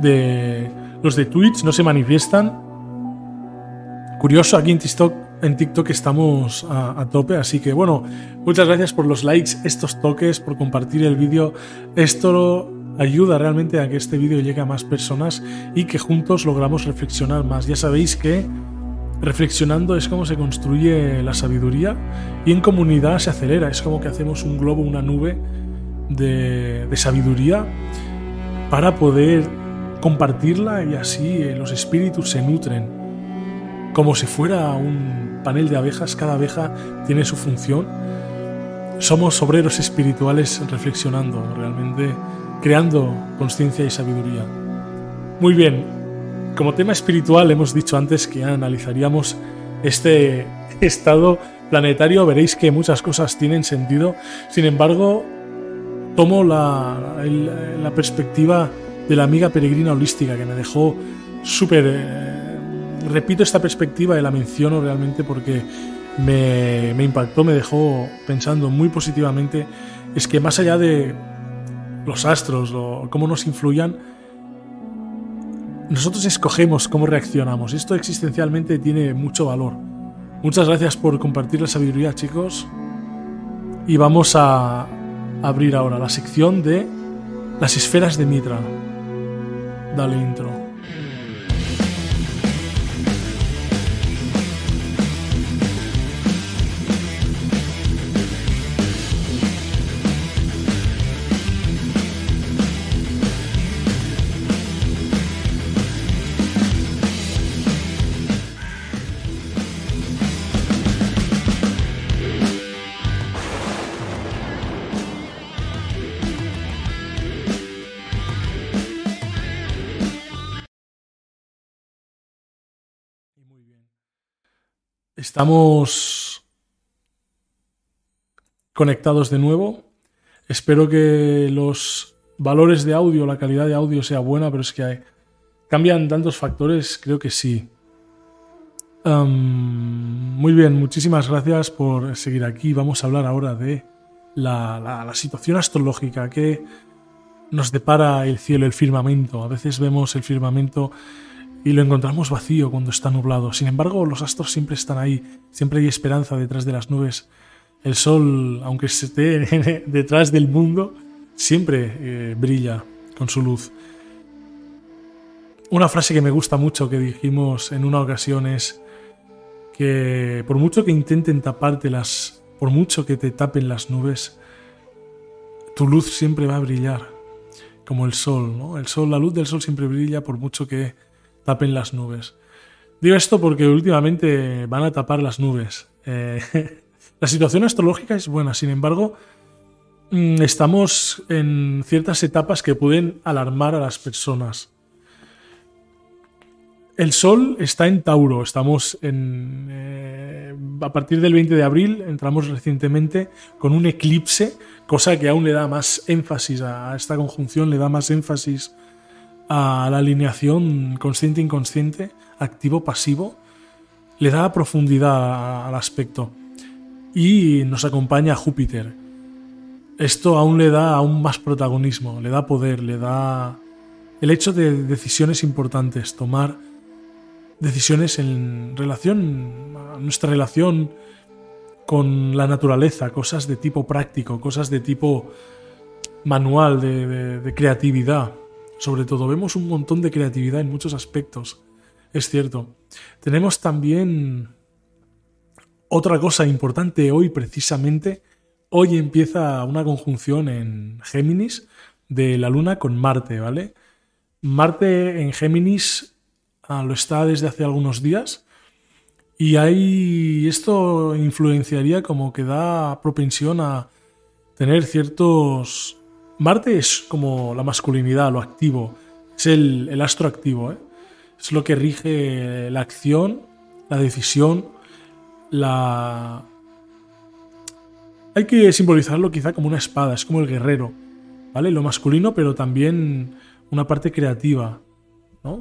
de los de Twitch, no se manifiestan. Curioso, aquí en TikTok, en estamos a, a, tope, así que bueno, muchas gracias por los likes, estos toques, por compartir el vídeo. Esto ayuda realmente a que este vídeo llegue a más personas y que juntos logramos reflexionar más. Ya sabéis que reflexionando es como se construye la sabiduría y en comunidad se acelera. Es como que hacemos un globo, una nube de, sabiduría para poder compartirla y así eh, los espíritus se nutren. Como si fuera un panel de abejas, cada abeja tiene su función. Somos obreros espirituales reflexionando, realmente creando conciencia y sabiduría. Muy bien, como tema espiritual hemos dicho antes que analizaríamos este estado planetario, veréis que muchas cosas tienen sentido, sin embargo, tomo la, perspectiva de la amiga peregrina holística que me dejó súper... Eh, repito esta perspectiva y la menciono realmente porque me, me impactó, me dejó pensando muy positivamente. Es que más allá de los astros, cómo nos influyan, nosotros escogemos cómo reaccionamos. Esto existencialmente tiene mucho valor. Muchas gracias por compartir la sabiduría, chicos. Y vamos a abrir ahora la sección de las esferas de Mitra. Dale intro. Estamos conectados de nuevo. Espero que los valores de audio, la calidad de audio sea buena, pero es que cambian tantos factores, creo que sí. muy bien, muchísimas gracias por seguir aquí. Vamos a hablar ahora de la situación astrológica que nos depara el cielo, el firmamento. A veces vemos el firmamento y lo encontramos vacío cuando está nublado. Sin embargo, los astros siempre están ahí, siempre hay esperanza detrás de las nubes. El sol, aunque esté detrás del mundo, siempre eh, brilla con su luz. Una frase que me gusta mucho que dijimos en una ocasión es que por mucho que intenten taparte las, por mucho que te tapen las nubes, tu luz siempre va a brillar, como el sol, ¿no? El sol, la luz del sol siempre brilla por mucho que tapen las nubes. Digo esto porque últimamente van a tapar las nubes. Eh, la situación astrológica es buena, sin embargo, mm, estamos en ciertas etapas que pueden alarmar a las personas. El Sol está en Tauro, estamos en... Eh, a partir del 20 de abril entramos recientemente con un eclipse, cosa que aún le da más énfasis a esta conjunción, le da más énfasis a la alineación consciente-inconsciente, activo-pasivo, le da profundidad al aspecto y nos acompaña Júpiter. Esto aún le da aún más protagonismo, le da poder, le da el hecho de decisiones importantes, tomar decisiones en relación a nuestra relación con la naturaleza, cosas de tipo práctico, cosas de tipo manual, de creatividad sobre todo. Vemos un montón de creatividad en muchos aspectos. Es cierto. Tenemos también otra cosa importante hoy precisamente. Hoy empieza una conjunción en Géminis de la Luna con Marte, ¿vale? Marte en Géminis ah, lo está desde hace algunos días y ahí esto influenciaría como que da propensión a tener ciertos Marte es como la masculinidad, lo activo, es el, astro activo, ¿eh? es lo que rige la acción, la decisión, la... Hay que simbolizarlo quizá como una espada, es como el guerrero, ¿vale? Lo masculino, pero también una parte creativa, ¿no?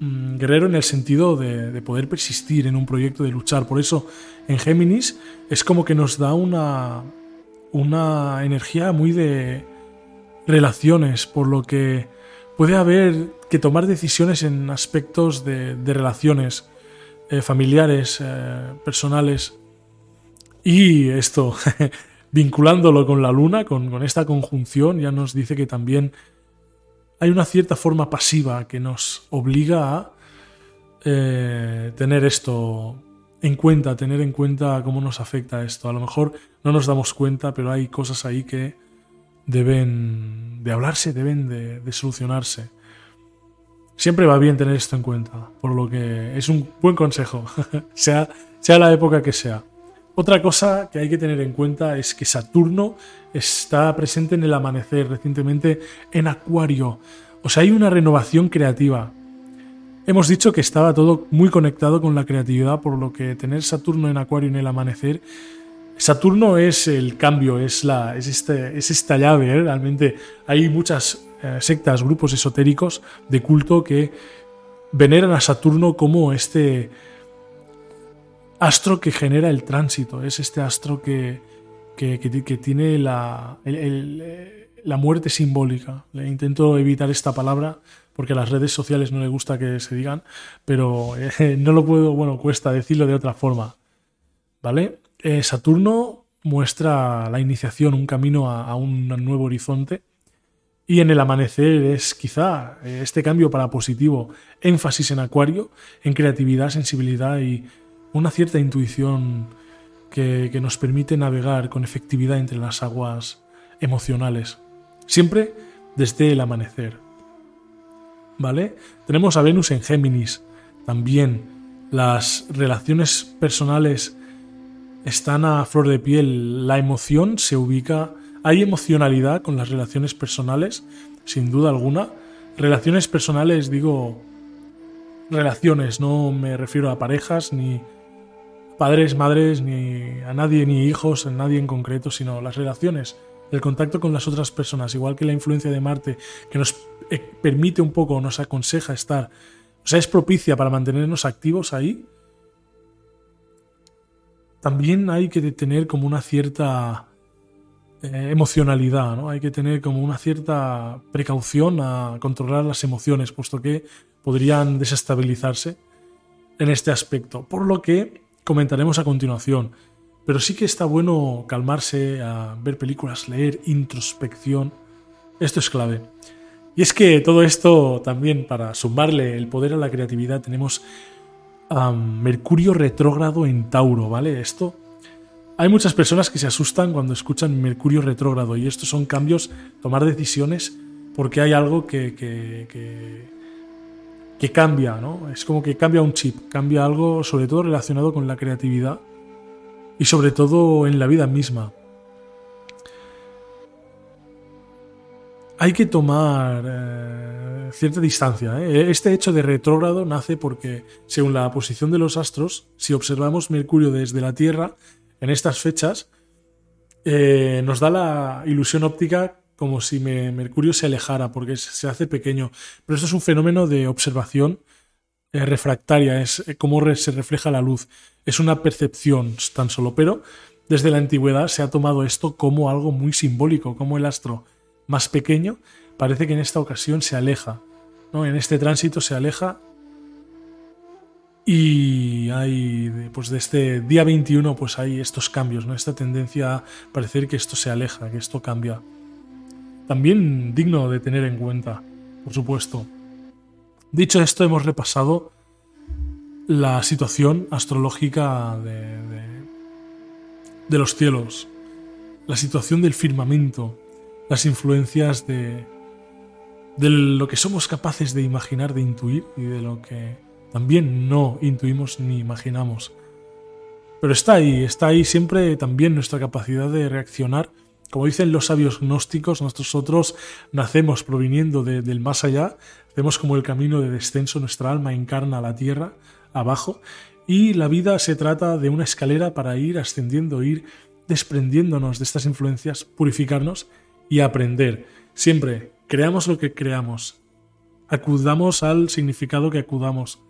Mm, guerrero en el sentido de, de, poder persistir en un proyecto, de luchar. Por eso en Géminis es como que nos da una, una energía muy de, relaciones, por lo que puede haber que tomar decisiones en aspectos de, relaciones eh, familiares, eh, personales. Y esto, vinculándolo con la luna, con, esta conjunción, ya nos dice que también hay una cierta forma pasiva que nos obliga a eh, tener esto en cuenta, tener en cuenta cómo nos afecta esto. A lo mejor no nos damos cuenta, pero hay cosas ahí que deben de hablarse, deben de, solucionarse. Siempre va bien tener esto en cuenta, por lo que es un buen consejo, sea, sea la época que sea. Otra cosa que hay que tener en cuenta es que Saturno está presente en el amanecer recientemente en Acuario. O sea, hay una renovación creativa. Hemos dicho que estaba todo muy conectado con la creatividad, por lo que tener Saturno en Acuario en el amanecer Saturno es el cambio, es, la, es, este, es esta llave. ¿eh? Realmente hay muchas eh, sectas, grupos esotéricos de culto que veneran a Saturno como este astro que genera el tránsito, es este astro que, que, tiene la, la muerte simbólica. Intento evitar esta palabra porque a las redes sociales no le gusta que se digan, pero eh, no lo puedo, bueno, cuesta decirlo de otra forma. ¿Vale? Eh, Saturno muestra la iniciación, un camino a, un nuevo horizonte. Y en el amanecer es quizá eh, este cambio para positivo, énfasis en acuario, en creatividad, sensibilidad y una cierta intuición que, que nos permite navegar con efectividad entre las aguas emocionales. Siempre desde el amanecer. ¿Vale? Tenemos a Venus en Géminis. También las relaciones personales están a flor de piel. La emoción se ubica. Hay emocionalidad con las relaciones personales, sin duda alguna. Relaciones personales, digo, relaciones, no me refiero a parejas, ni padres, madres, ni a nadie, ni hijos, a nadie en concreto, sino las relaciones, el contacto con las otras personas, igual que la influencia de Marte, que nos eh, permite un poco, nos aconseja estar, o sea, es propicia para mantenernos activos ahí también hay que tener como una cierta eh, emocionalidad, ¿no? Hay que tener como una cierta precaución a controlar las emociones, puesto que podrían desestabilizarse en este aspecto, por lo que comentaremos a continuación. Pero sí que está bueno calmarse, a ver películas, leer, introspección. Esto es clave. Y es que todo esto también, para sumarle el poder a la creatividad, tenemos Mercurio retrógrado en Tauro, ¿vale? Esto. Hay muchas personas que se asustan cuando escuchan Mercurio retrógrado y estos son cambios, tomar decisiones porque hay algo que, que, que, cambia, ¿no? Es como que cambia un chip, cambia algo sobre todo relacionado con la creatividad y sobre todo en la vida misma. Hay que tomar eh, cierta distancia. ¿eh? Este hecho de retrógrado nace porque, según la posición de los astros, si observamos Mercurio desde la Tierra, en estas fechas, eh, nos da la ilusión óptica como si Mercurio se alejara, porque se hace pequeño. Pero esto es un fenómeno de observación refractaria, es cómo se refleja la luz. Es una percepción tan solo, pero desde la antigüedad se ha tomado esto como algo muy simbólico, como el astro más pequeño parece que en esta ocasión se aleja, ¿no? En este tránsito se aleja y hay, pues de este día 21, pues hay estos cambios, ¿no? Esta tendencia a parecer que esto se aleja, que esto cambia. También digno de tener en cuenta, por supuesto. Dicho esto, hemos repasado la situación astrológica de, de los cielos, la situación del firmamento, las influencias de, de lo que somos capaces de imaginar, de intuir y de lo que también no intuimos ni imaginamos. Pero está ahí, está ahí siempre también nuestra capacidad de reaccionar. Como dicen los sabios gnósticos, nosotros nacemos proviniendo del más allá, hacemos como el camino de descenso, nuestra alma encarna la tierra abajo y la vida se trata de una escalera para ir ascendiendo, ir desprendiéndonos de estas influencias, purificarnos y aprender. Siempre Creamos lo que creamos. Acudamos al significado que acudamos.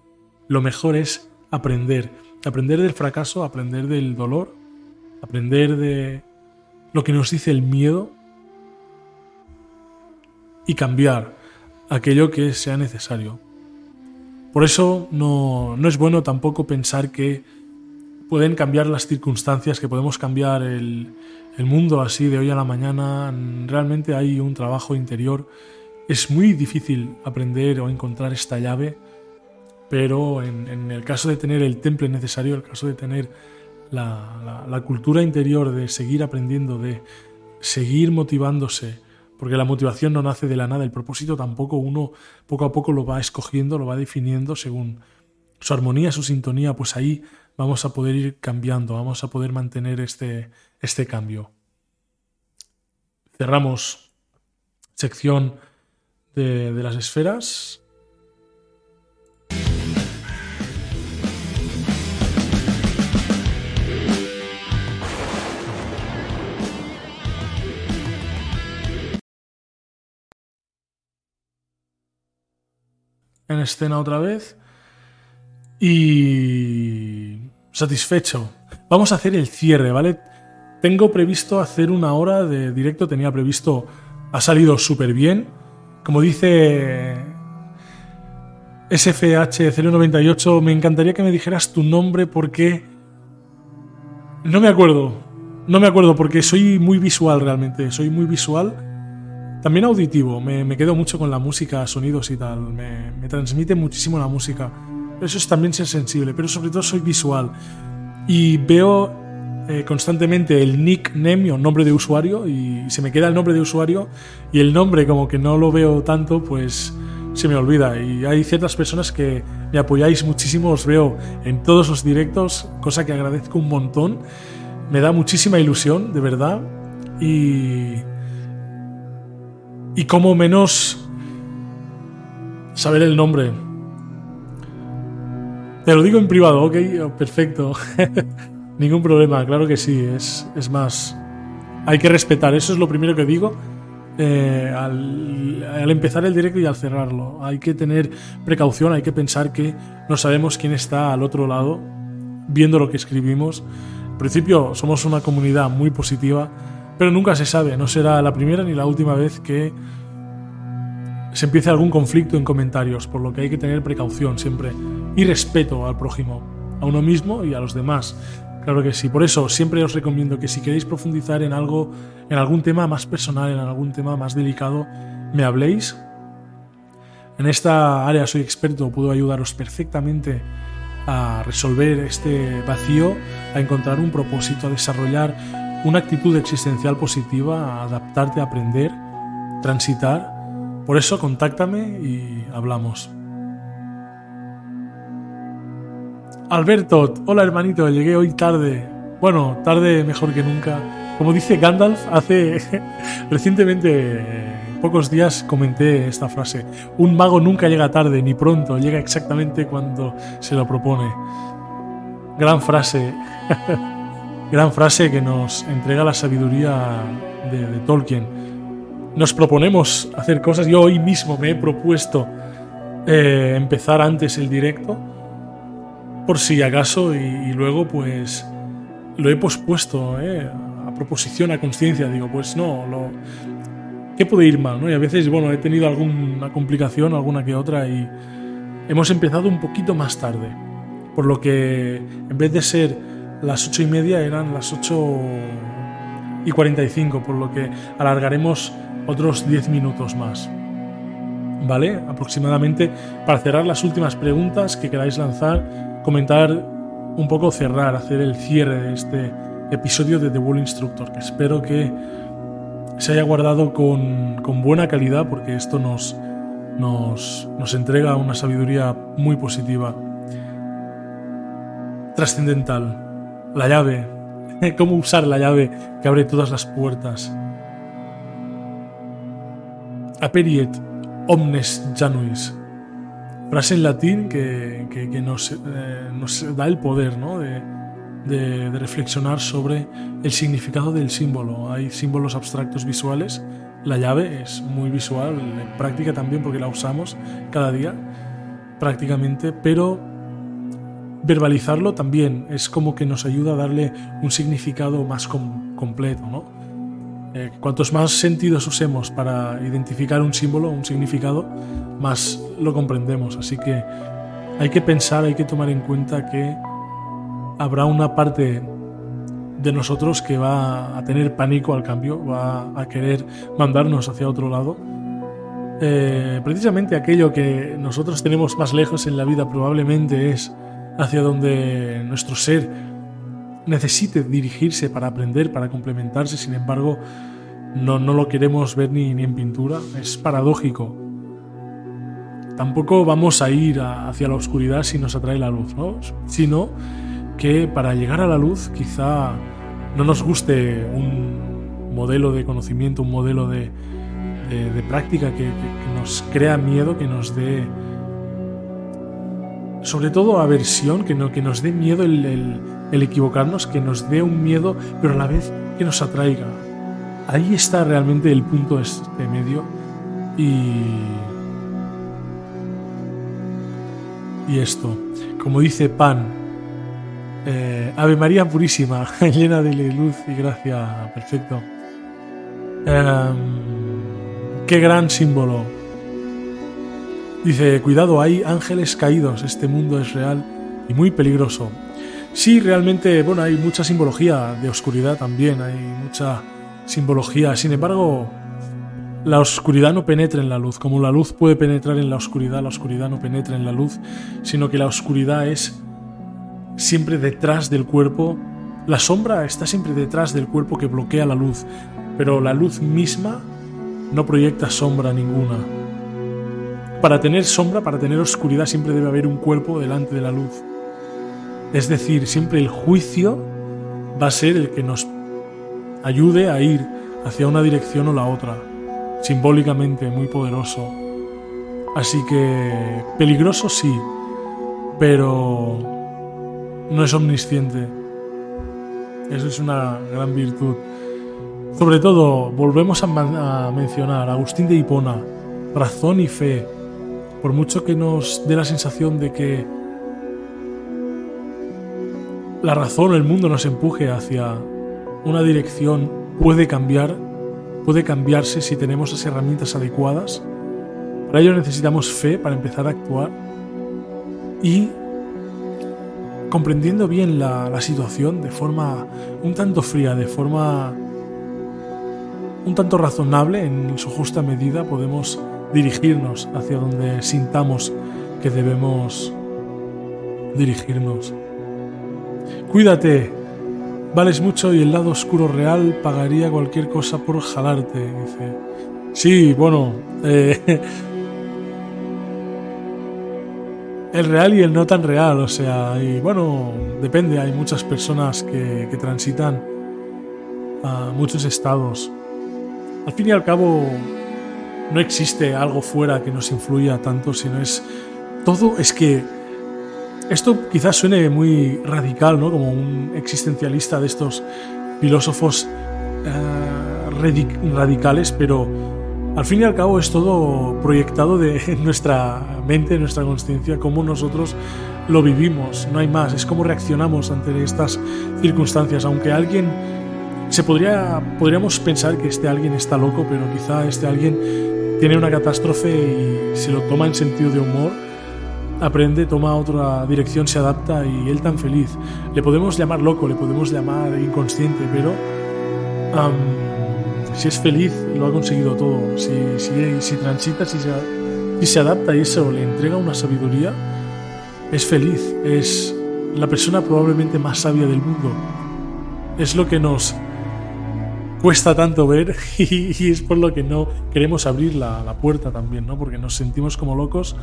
Lo mejor es aprender. Aprender del fracaso, aprender del dolor, aprender de lo que nos dice el miedo y cambiar aquello que sea necesario. Por eso no, no, es bueno tampoco pensar que pueden cambiar las circunstancias, que podemos cambiar el, el mundo así de hoy a la mañana, realmente hay un trabajo interior. Es muy difícil aprender o encontrar esta llave, pero en, el caso de tener el temple necesario, el caso de tener la, cultura interior de seguir aprendiendo, de seguir motivándose, porque la motivación no nace de la nada, el propósito tampoco uno poco a poco lo va escogiendo, lo va definiendo según su armonía, su sintonía, pues ahí vamos a poder ir cambiando, vamos a poder mantener este, este cambio. Cerramos sección de, de las esferas. en escena otra vez. Y satisfecho. Vamos a hacer el cierre, ¿vale? Tengo previsto hacer una hora de directo, tenía previsto, ha salido súper bien. Como dice SFH098, me encantaría que me dijeras tu nombre porque... No me acuerdo, no me acuerdo porque soy muy visual realmente, soy muy visual. También auditivo, me, quedo mucho con la música, sonidos y tal, me, me transmite muchísimo la música. Eso es también ser sensible, pero sobre todo soy visual. Y veo eh, constantemente el nickname o nombre de usuario y se me queda el nombre de usuario y el nombre como que no lo veo tanto, pues se me olvida. Y hay ciertas personas que me apoyáis muchísimo, os veo en todos los directos, cosa que agradezco un montón. Me da muchísima ilusión, de verdad. Y... Y como menos saber el nombre te lo digo en privado, ok, perfecto. Ningún problema, claro que sí, es, es más. Hay que respetar, eso es lo primero que digo. Eh, al, empezar el directo y al cerrarlo. Hay que tener precaución, hay que pensar que no sabemos quién está al otro lado viendo lo que escribimos. En principio somos una comunidad muy positiva, pero nunca se sabe, no será la primera ni la última vez que se empiece algún conflicto en comentarios, por lo que hay que tener precaución siempre y respeto al prójimo, a uno mismo y a los demás. Claro que sí, por eso siempre os recomiendo que si queréis profundizar en algo, en algún tema más personal, en algún tema más delicado, me habléis. En esta área soy experto, puedo ayudaros perfectamente a resolver este vacío, a encontrar un propósito, a desarrollar una actitud existencial positiva, a adaptarte, a aprender, transitar por eso contáctame y hablamos. Alberto, hola hermanito, llegué hoy tarde. Bueno, tarde mejor que nunca. Como dice Gandalf, hace recientemente, pocos días, comenté esta frase. Un mago nunca llega tarde ni pronto, llega exactamente cuando se lo propone. Gran frase. Gran frase que nos entrega la sabiduría de, de Tolkien nos proponemos hacer cosas. Yo hoy mismo me he propuesto eh, empezar antes el directo, por si acaso, y, luego pues lo he pospuesto eh, a proposición, a conciencia. Digo, pues no, lo, ¿qué puede ir mal? ¿no? Y a veces, bueno, he tenido alguna complicación, alguna que otra, y hemos empezado un poquito más tarde. Por lo que en vez de ser las ocho y media eran las ocho y 45, por lo que alargaremos otros 10 minutos más. ¿Vale? Aproximadamente para cerrar las últimas preguntas que queráis lanzar, comentar un poco, cerrar, hacer el cierre de este episodio de The Wall Instructor, que espero que se haya guardado con, con buena calidad porque esto nos, nos, nos entrega una sabiduría muy positiva. Trascendental. La llave. Cómo usar la llave que abre todas las puertas aperiet omnes januis. Frase en latín que, que, nos, eh, nos, da el poder ¿no? de, de, reflexionar sobre el significado del símbolo. Hay símbolos abstractos visuales. La llave es muy visual, en práctica también porque la usamos cada día prácticamente, pero verbalizarlo también es como que nos ayuda a darle un significado más completo, ¿no? Eh, cuantos más sentidos usemos para identificar un símbolo, un significado, más lo comprendemos. Así que hay que pensar, hay que tomar en cuenta que habrá una parte de nosotros que va a tener pánico al cambio, va a querer mandarnos hacia otro lado. Eh, precisamente aquello que nosotros tenemos más lejos en la vida probablemente es hacia donde nuestro ser necesite dirigirse para aprender, para complementarse, sin embargo, no, no lo queremos ver ni, ni, en pintura. Es paradójico. Tampoco vamos a ir hacia la oscuridad si nos atrae la luz, ¿no? Sino que para llegar a la luz quizá no nos guste un modelo de conocimiento, un modelo de, de, práctica que, nos crea miedo, que nos dé sobre todo aversión, que, no, que nos dé miedo el, equivocarnos, que nos dé un miedo, pero a la vez que nos atraiga. Ahí está realmente el punto este medio y y esto. Como dice Pan, eh, Ave María Purísima, llena de luz y gracia, perfecto. Em, qué gran símbolo. Dice, cuidado, hay ángeles caídos, este mundo es real y muy peligroso. Sí, realmente, bueno, hay mucha simbología de oscuridad también, hay mucha simbología. Sin embargo, la oscuridad no penetra en la luz. Como la luz puede penetrar en la oscuridad, la oscuridad no penetra en la luz, sino que la oscuridad es siempre detrás del cuerpo. La sombra está siempre detrás del cuerpo que bloquea la luz, pero la luz misma no proyecta sombra ninguna. Para tener sombra, para tener oscuridad, siempre debe haber un cuerpo delante de la luz. Es decir, siempre el juicio va a ser el que nos ayude a ir hacia una dirección o la otra simbólicamente muy poderoso. Así que peligroso sí, pero no es omnisciente. Eso es una gran virtud. Sobre todo, volvemos a, mencionar a Agustín de Hipona, razón y fe, por mucho que nos dé la sensación de que la razón el mundo nos empuje hacia una dirección, puede cambiar puede cambiarse si tenemos las herramientas adecuadas. Para ello necesitamos fe para empezar a actuar y comprendiendo bien la, situación de forma un tanto fría, de forma un tanto razonable, en su justa medida podemos dirigirnos hacia donde sintamos que debemos dirigirnos. Cuídate, Vales mucho y el lado oscuro real pagaría cualquier cosa por jalarte, dice. Sí, bueno. Eh, el real y el no tan real, o sea, y bueno, depende, hay muchas personas que, que transitan a muchos estados. Al fin y al cabo, no existe algo fuera que nos influya tanto, sino es todo, es que esto quizás suene muy radical, ¿no? Como un existencialista de estos filósofos eh, radicales, pero al fin y al cabo es todo proyectado de nuestra mente, nuestra conciencia, cómo nosotros lo vivimos, no hay más, es cómo reaccionamos ante estas circunstancias, aunque alguien se podría podríamos pensar que este alguien está loco, pero quizá este alguien tiene una catástrofe y se lo toma en sentido de humor aprende, toma otra dirección, se adapta y él tan feliz. Le podemos llamar loco, le podemos llamar inconsciente, pero si es feliz, lo ha conseguido todo. Si, si, transita, si se, si se adapta y eso le entrega una sabiduría, es feliz, es la persona probablemente más sabia del mundo. Es lo que nos cuesta tanto ver y, es por lo que no queremos abrir la, la puerta también, ¿no? Porque nos sentimos como locos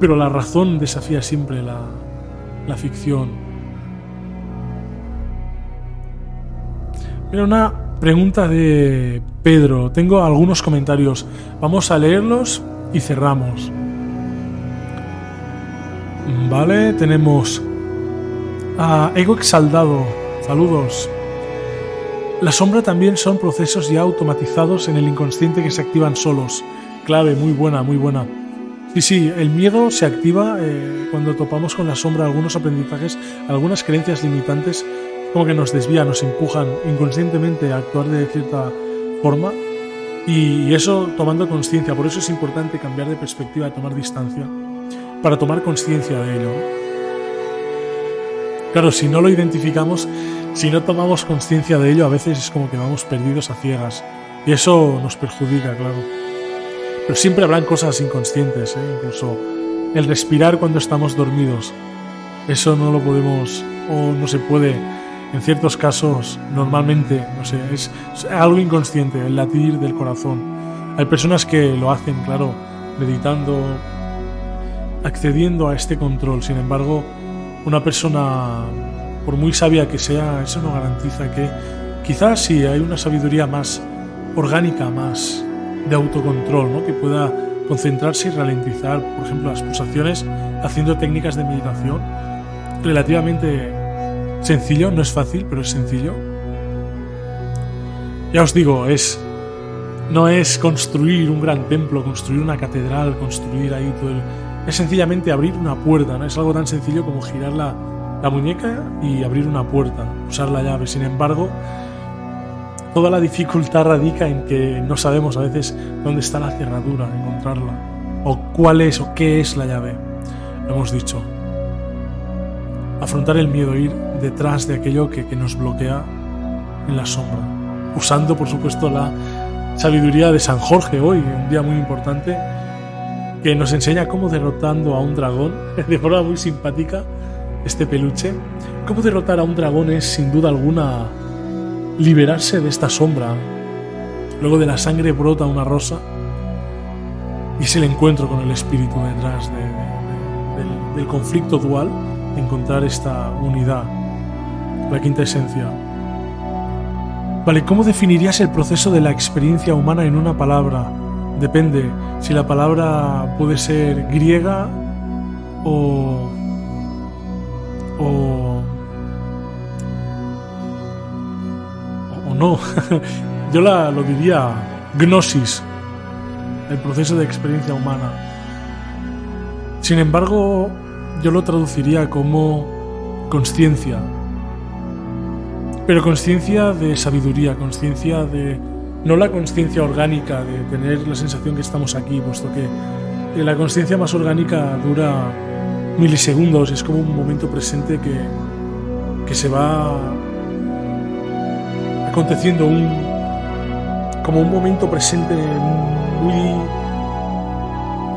pero la razón desafía siempre la, la ficción. Mira, una pregunta de Pedro. Tengo algunos comentarios. Vamos a leerlos y cerramos. Vale, tenemos a Ego Exaldado. Saludos. La sombra también son procesos ya automatizados en el inconsciente que se activan solos. Clave, muy buena, muy buena. Sí, sí, el miedo se activa eh, cuando topamos con la sombra algunos aprendizajes, algunas creencias limitantes, como que nos desvían, nos empujan inconscientemente a actuar de cierta forma. Y eso tomando conciencia, por eso es importante cambiar de perspectiva, tomar distancia, para tomar conciencia de ello. Claro, si no lo identificamos, si no tomamos conciencia de ello, a veces es como que vamos perdidos a ciegas. Y eso nos perjudica, claro. Pero siempre habrán cosas inconscientes, ¿eh? incluso el respirar cuando estamos dormidos. Eso no lo podemos o no se puede, en ciertos casos, normalmente, no sé, es, algo inconsciente, el latir del corazón. Hay personas que lo hacen, claro, meditando, accediendo a este control. Sin embargo, una persona, por muy sabia que sea, eso no garantiza que quizás sí hay una sabiduría más orgánica, más de autocontrol, ¿no? que pueda concentrarse y ralentizar, por ejemplo, las pulsaciones haciendo técnicas de meditación. Relativamente sencillo, no es fácil, pero es sencillo. Ya os digo, es no es construir un gran templo, construir una catedral, construir ahí todo es sencillamente abrir una puerta, ¿no? Es algo tan sencillo como girar la, la muñeca y abrir una puerta, usar la llave. Sin embargo, toda la dificultad radica en que no sabemos a veces dónde está la cerradura, encontrarla, o cuál es o qué es la llave. Hemos dicho. Afrontar el miedo, ir detrás de aquello que, que nos bloquea en la sombra, usando por supuesto la sabiduría de San Jorge hoy, un día muy importante, que nos enseña cómo derrotando a un dragón, de forma muy simpática, este peluche, cómo derrotar a un dragón es sin duda alguna liberarse de esta sombra. Luego de la sangre brota una rosa y es el encuentro con el espíritu detrás del, del conflicto dual, encontrar esta unidad, la quinta esencia. Vale, ¿cómo definirías el proceso de la experiencia humana en una palabra? Depende si la palabra puede ser griega o. o. no. Yo la, lo diría gnosis, el proceso de experiencia humana. Sin embargo, yo lo traduciría como conciencia. Pero conciencia de sabiduría, conciencia de no la conciencia orgánica de tener la sensación que estamos aquí, puesto que la conciencia más orgánica dura milisegundos, es como un momento presente que, que se va aconteciendo un, como un momento presente muy...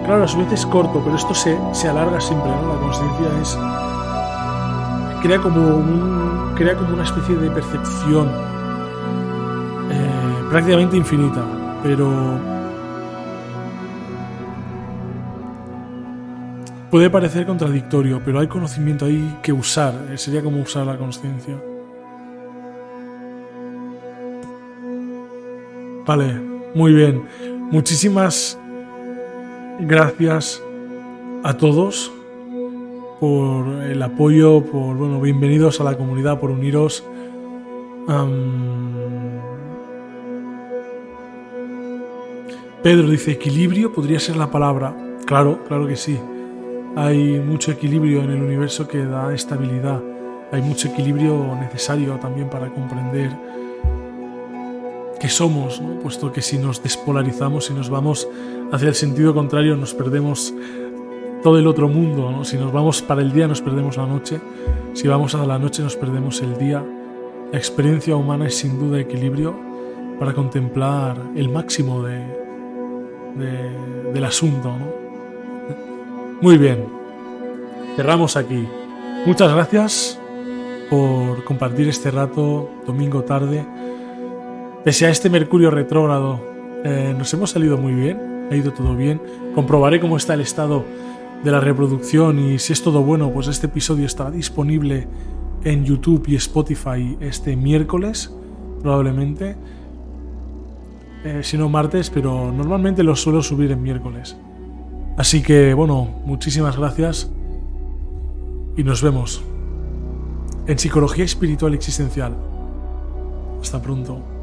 Claro, a su vez es corto, pero esto se, se alarga siempre, ¿no? La conciencia es... Crea como, un, crea como una especie de percepción prácticamente infinita, pero puede parecer contradictorio, pero hay conocimiento ahí que usar, eh, sería como usar la conciencia. Vale, muy bien. Muchísimas gracias a todos por el apoyo, por bueno, bienvenidos a la comunidad, por uniros. Pedro dice, equilibrio podría ser la palabra. Claro, claro que sí. Hay mucho equilibrio en el universo que da estabilidad. Hay mucho equilibrio necesario también para comprender qué somos, puesto que si nos despolarizamos, si nos vamos hacia el sentido contrario, nos perdemos todo el otro mundo. Si nos vamos para el día, nos perdemos la noche. Si vamos a la noche, nos perdemos el día. La experiencia humana es sin duda equilibrio para contemplar el máximo de, del asunto. Muy bien, cerramos aquí. Muchas gracias por compartir este rato domingo tarde. Pese a este Mercurio retrógrado, eh, nos hemos salido muy bien, ha ido todo bien. Comprobaré cómo está el estado de la reproducción y si es todo bueno, pues este episodio estará disponible en YouTube y Spotify este miércoles, probablemente. Eh, si no martes, pero normalmente los suelo subir en miércoles. Así que bueno, muchísimas gracias y nos vemos en Psicología Espiritual Existencial. Hasta pronto.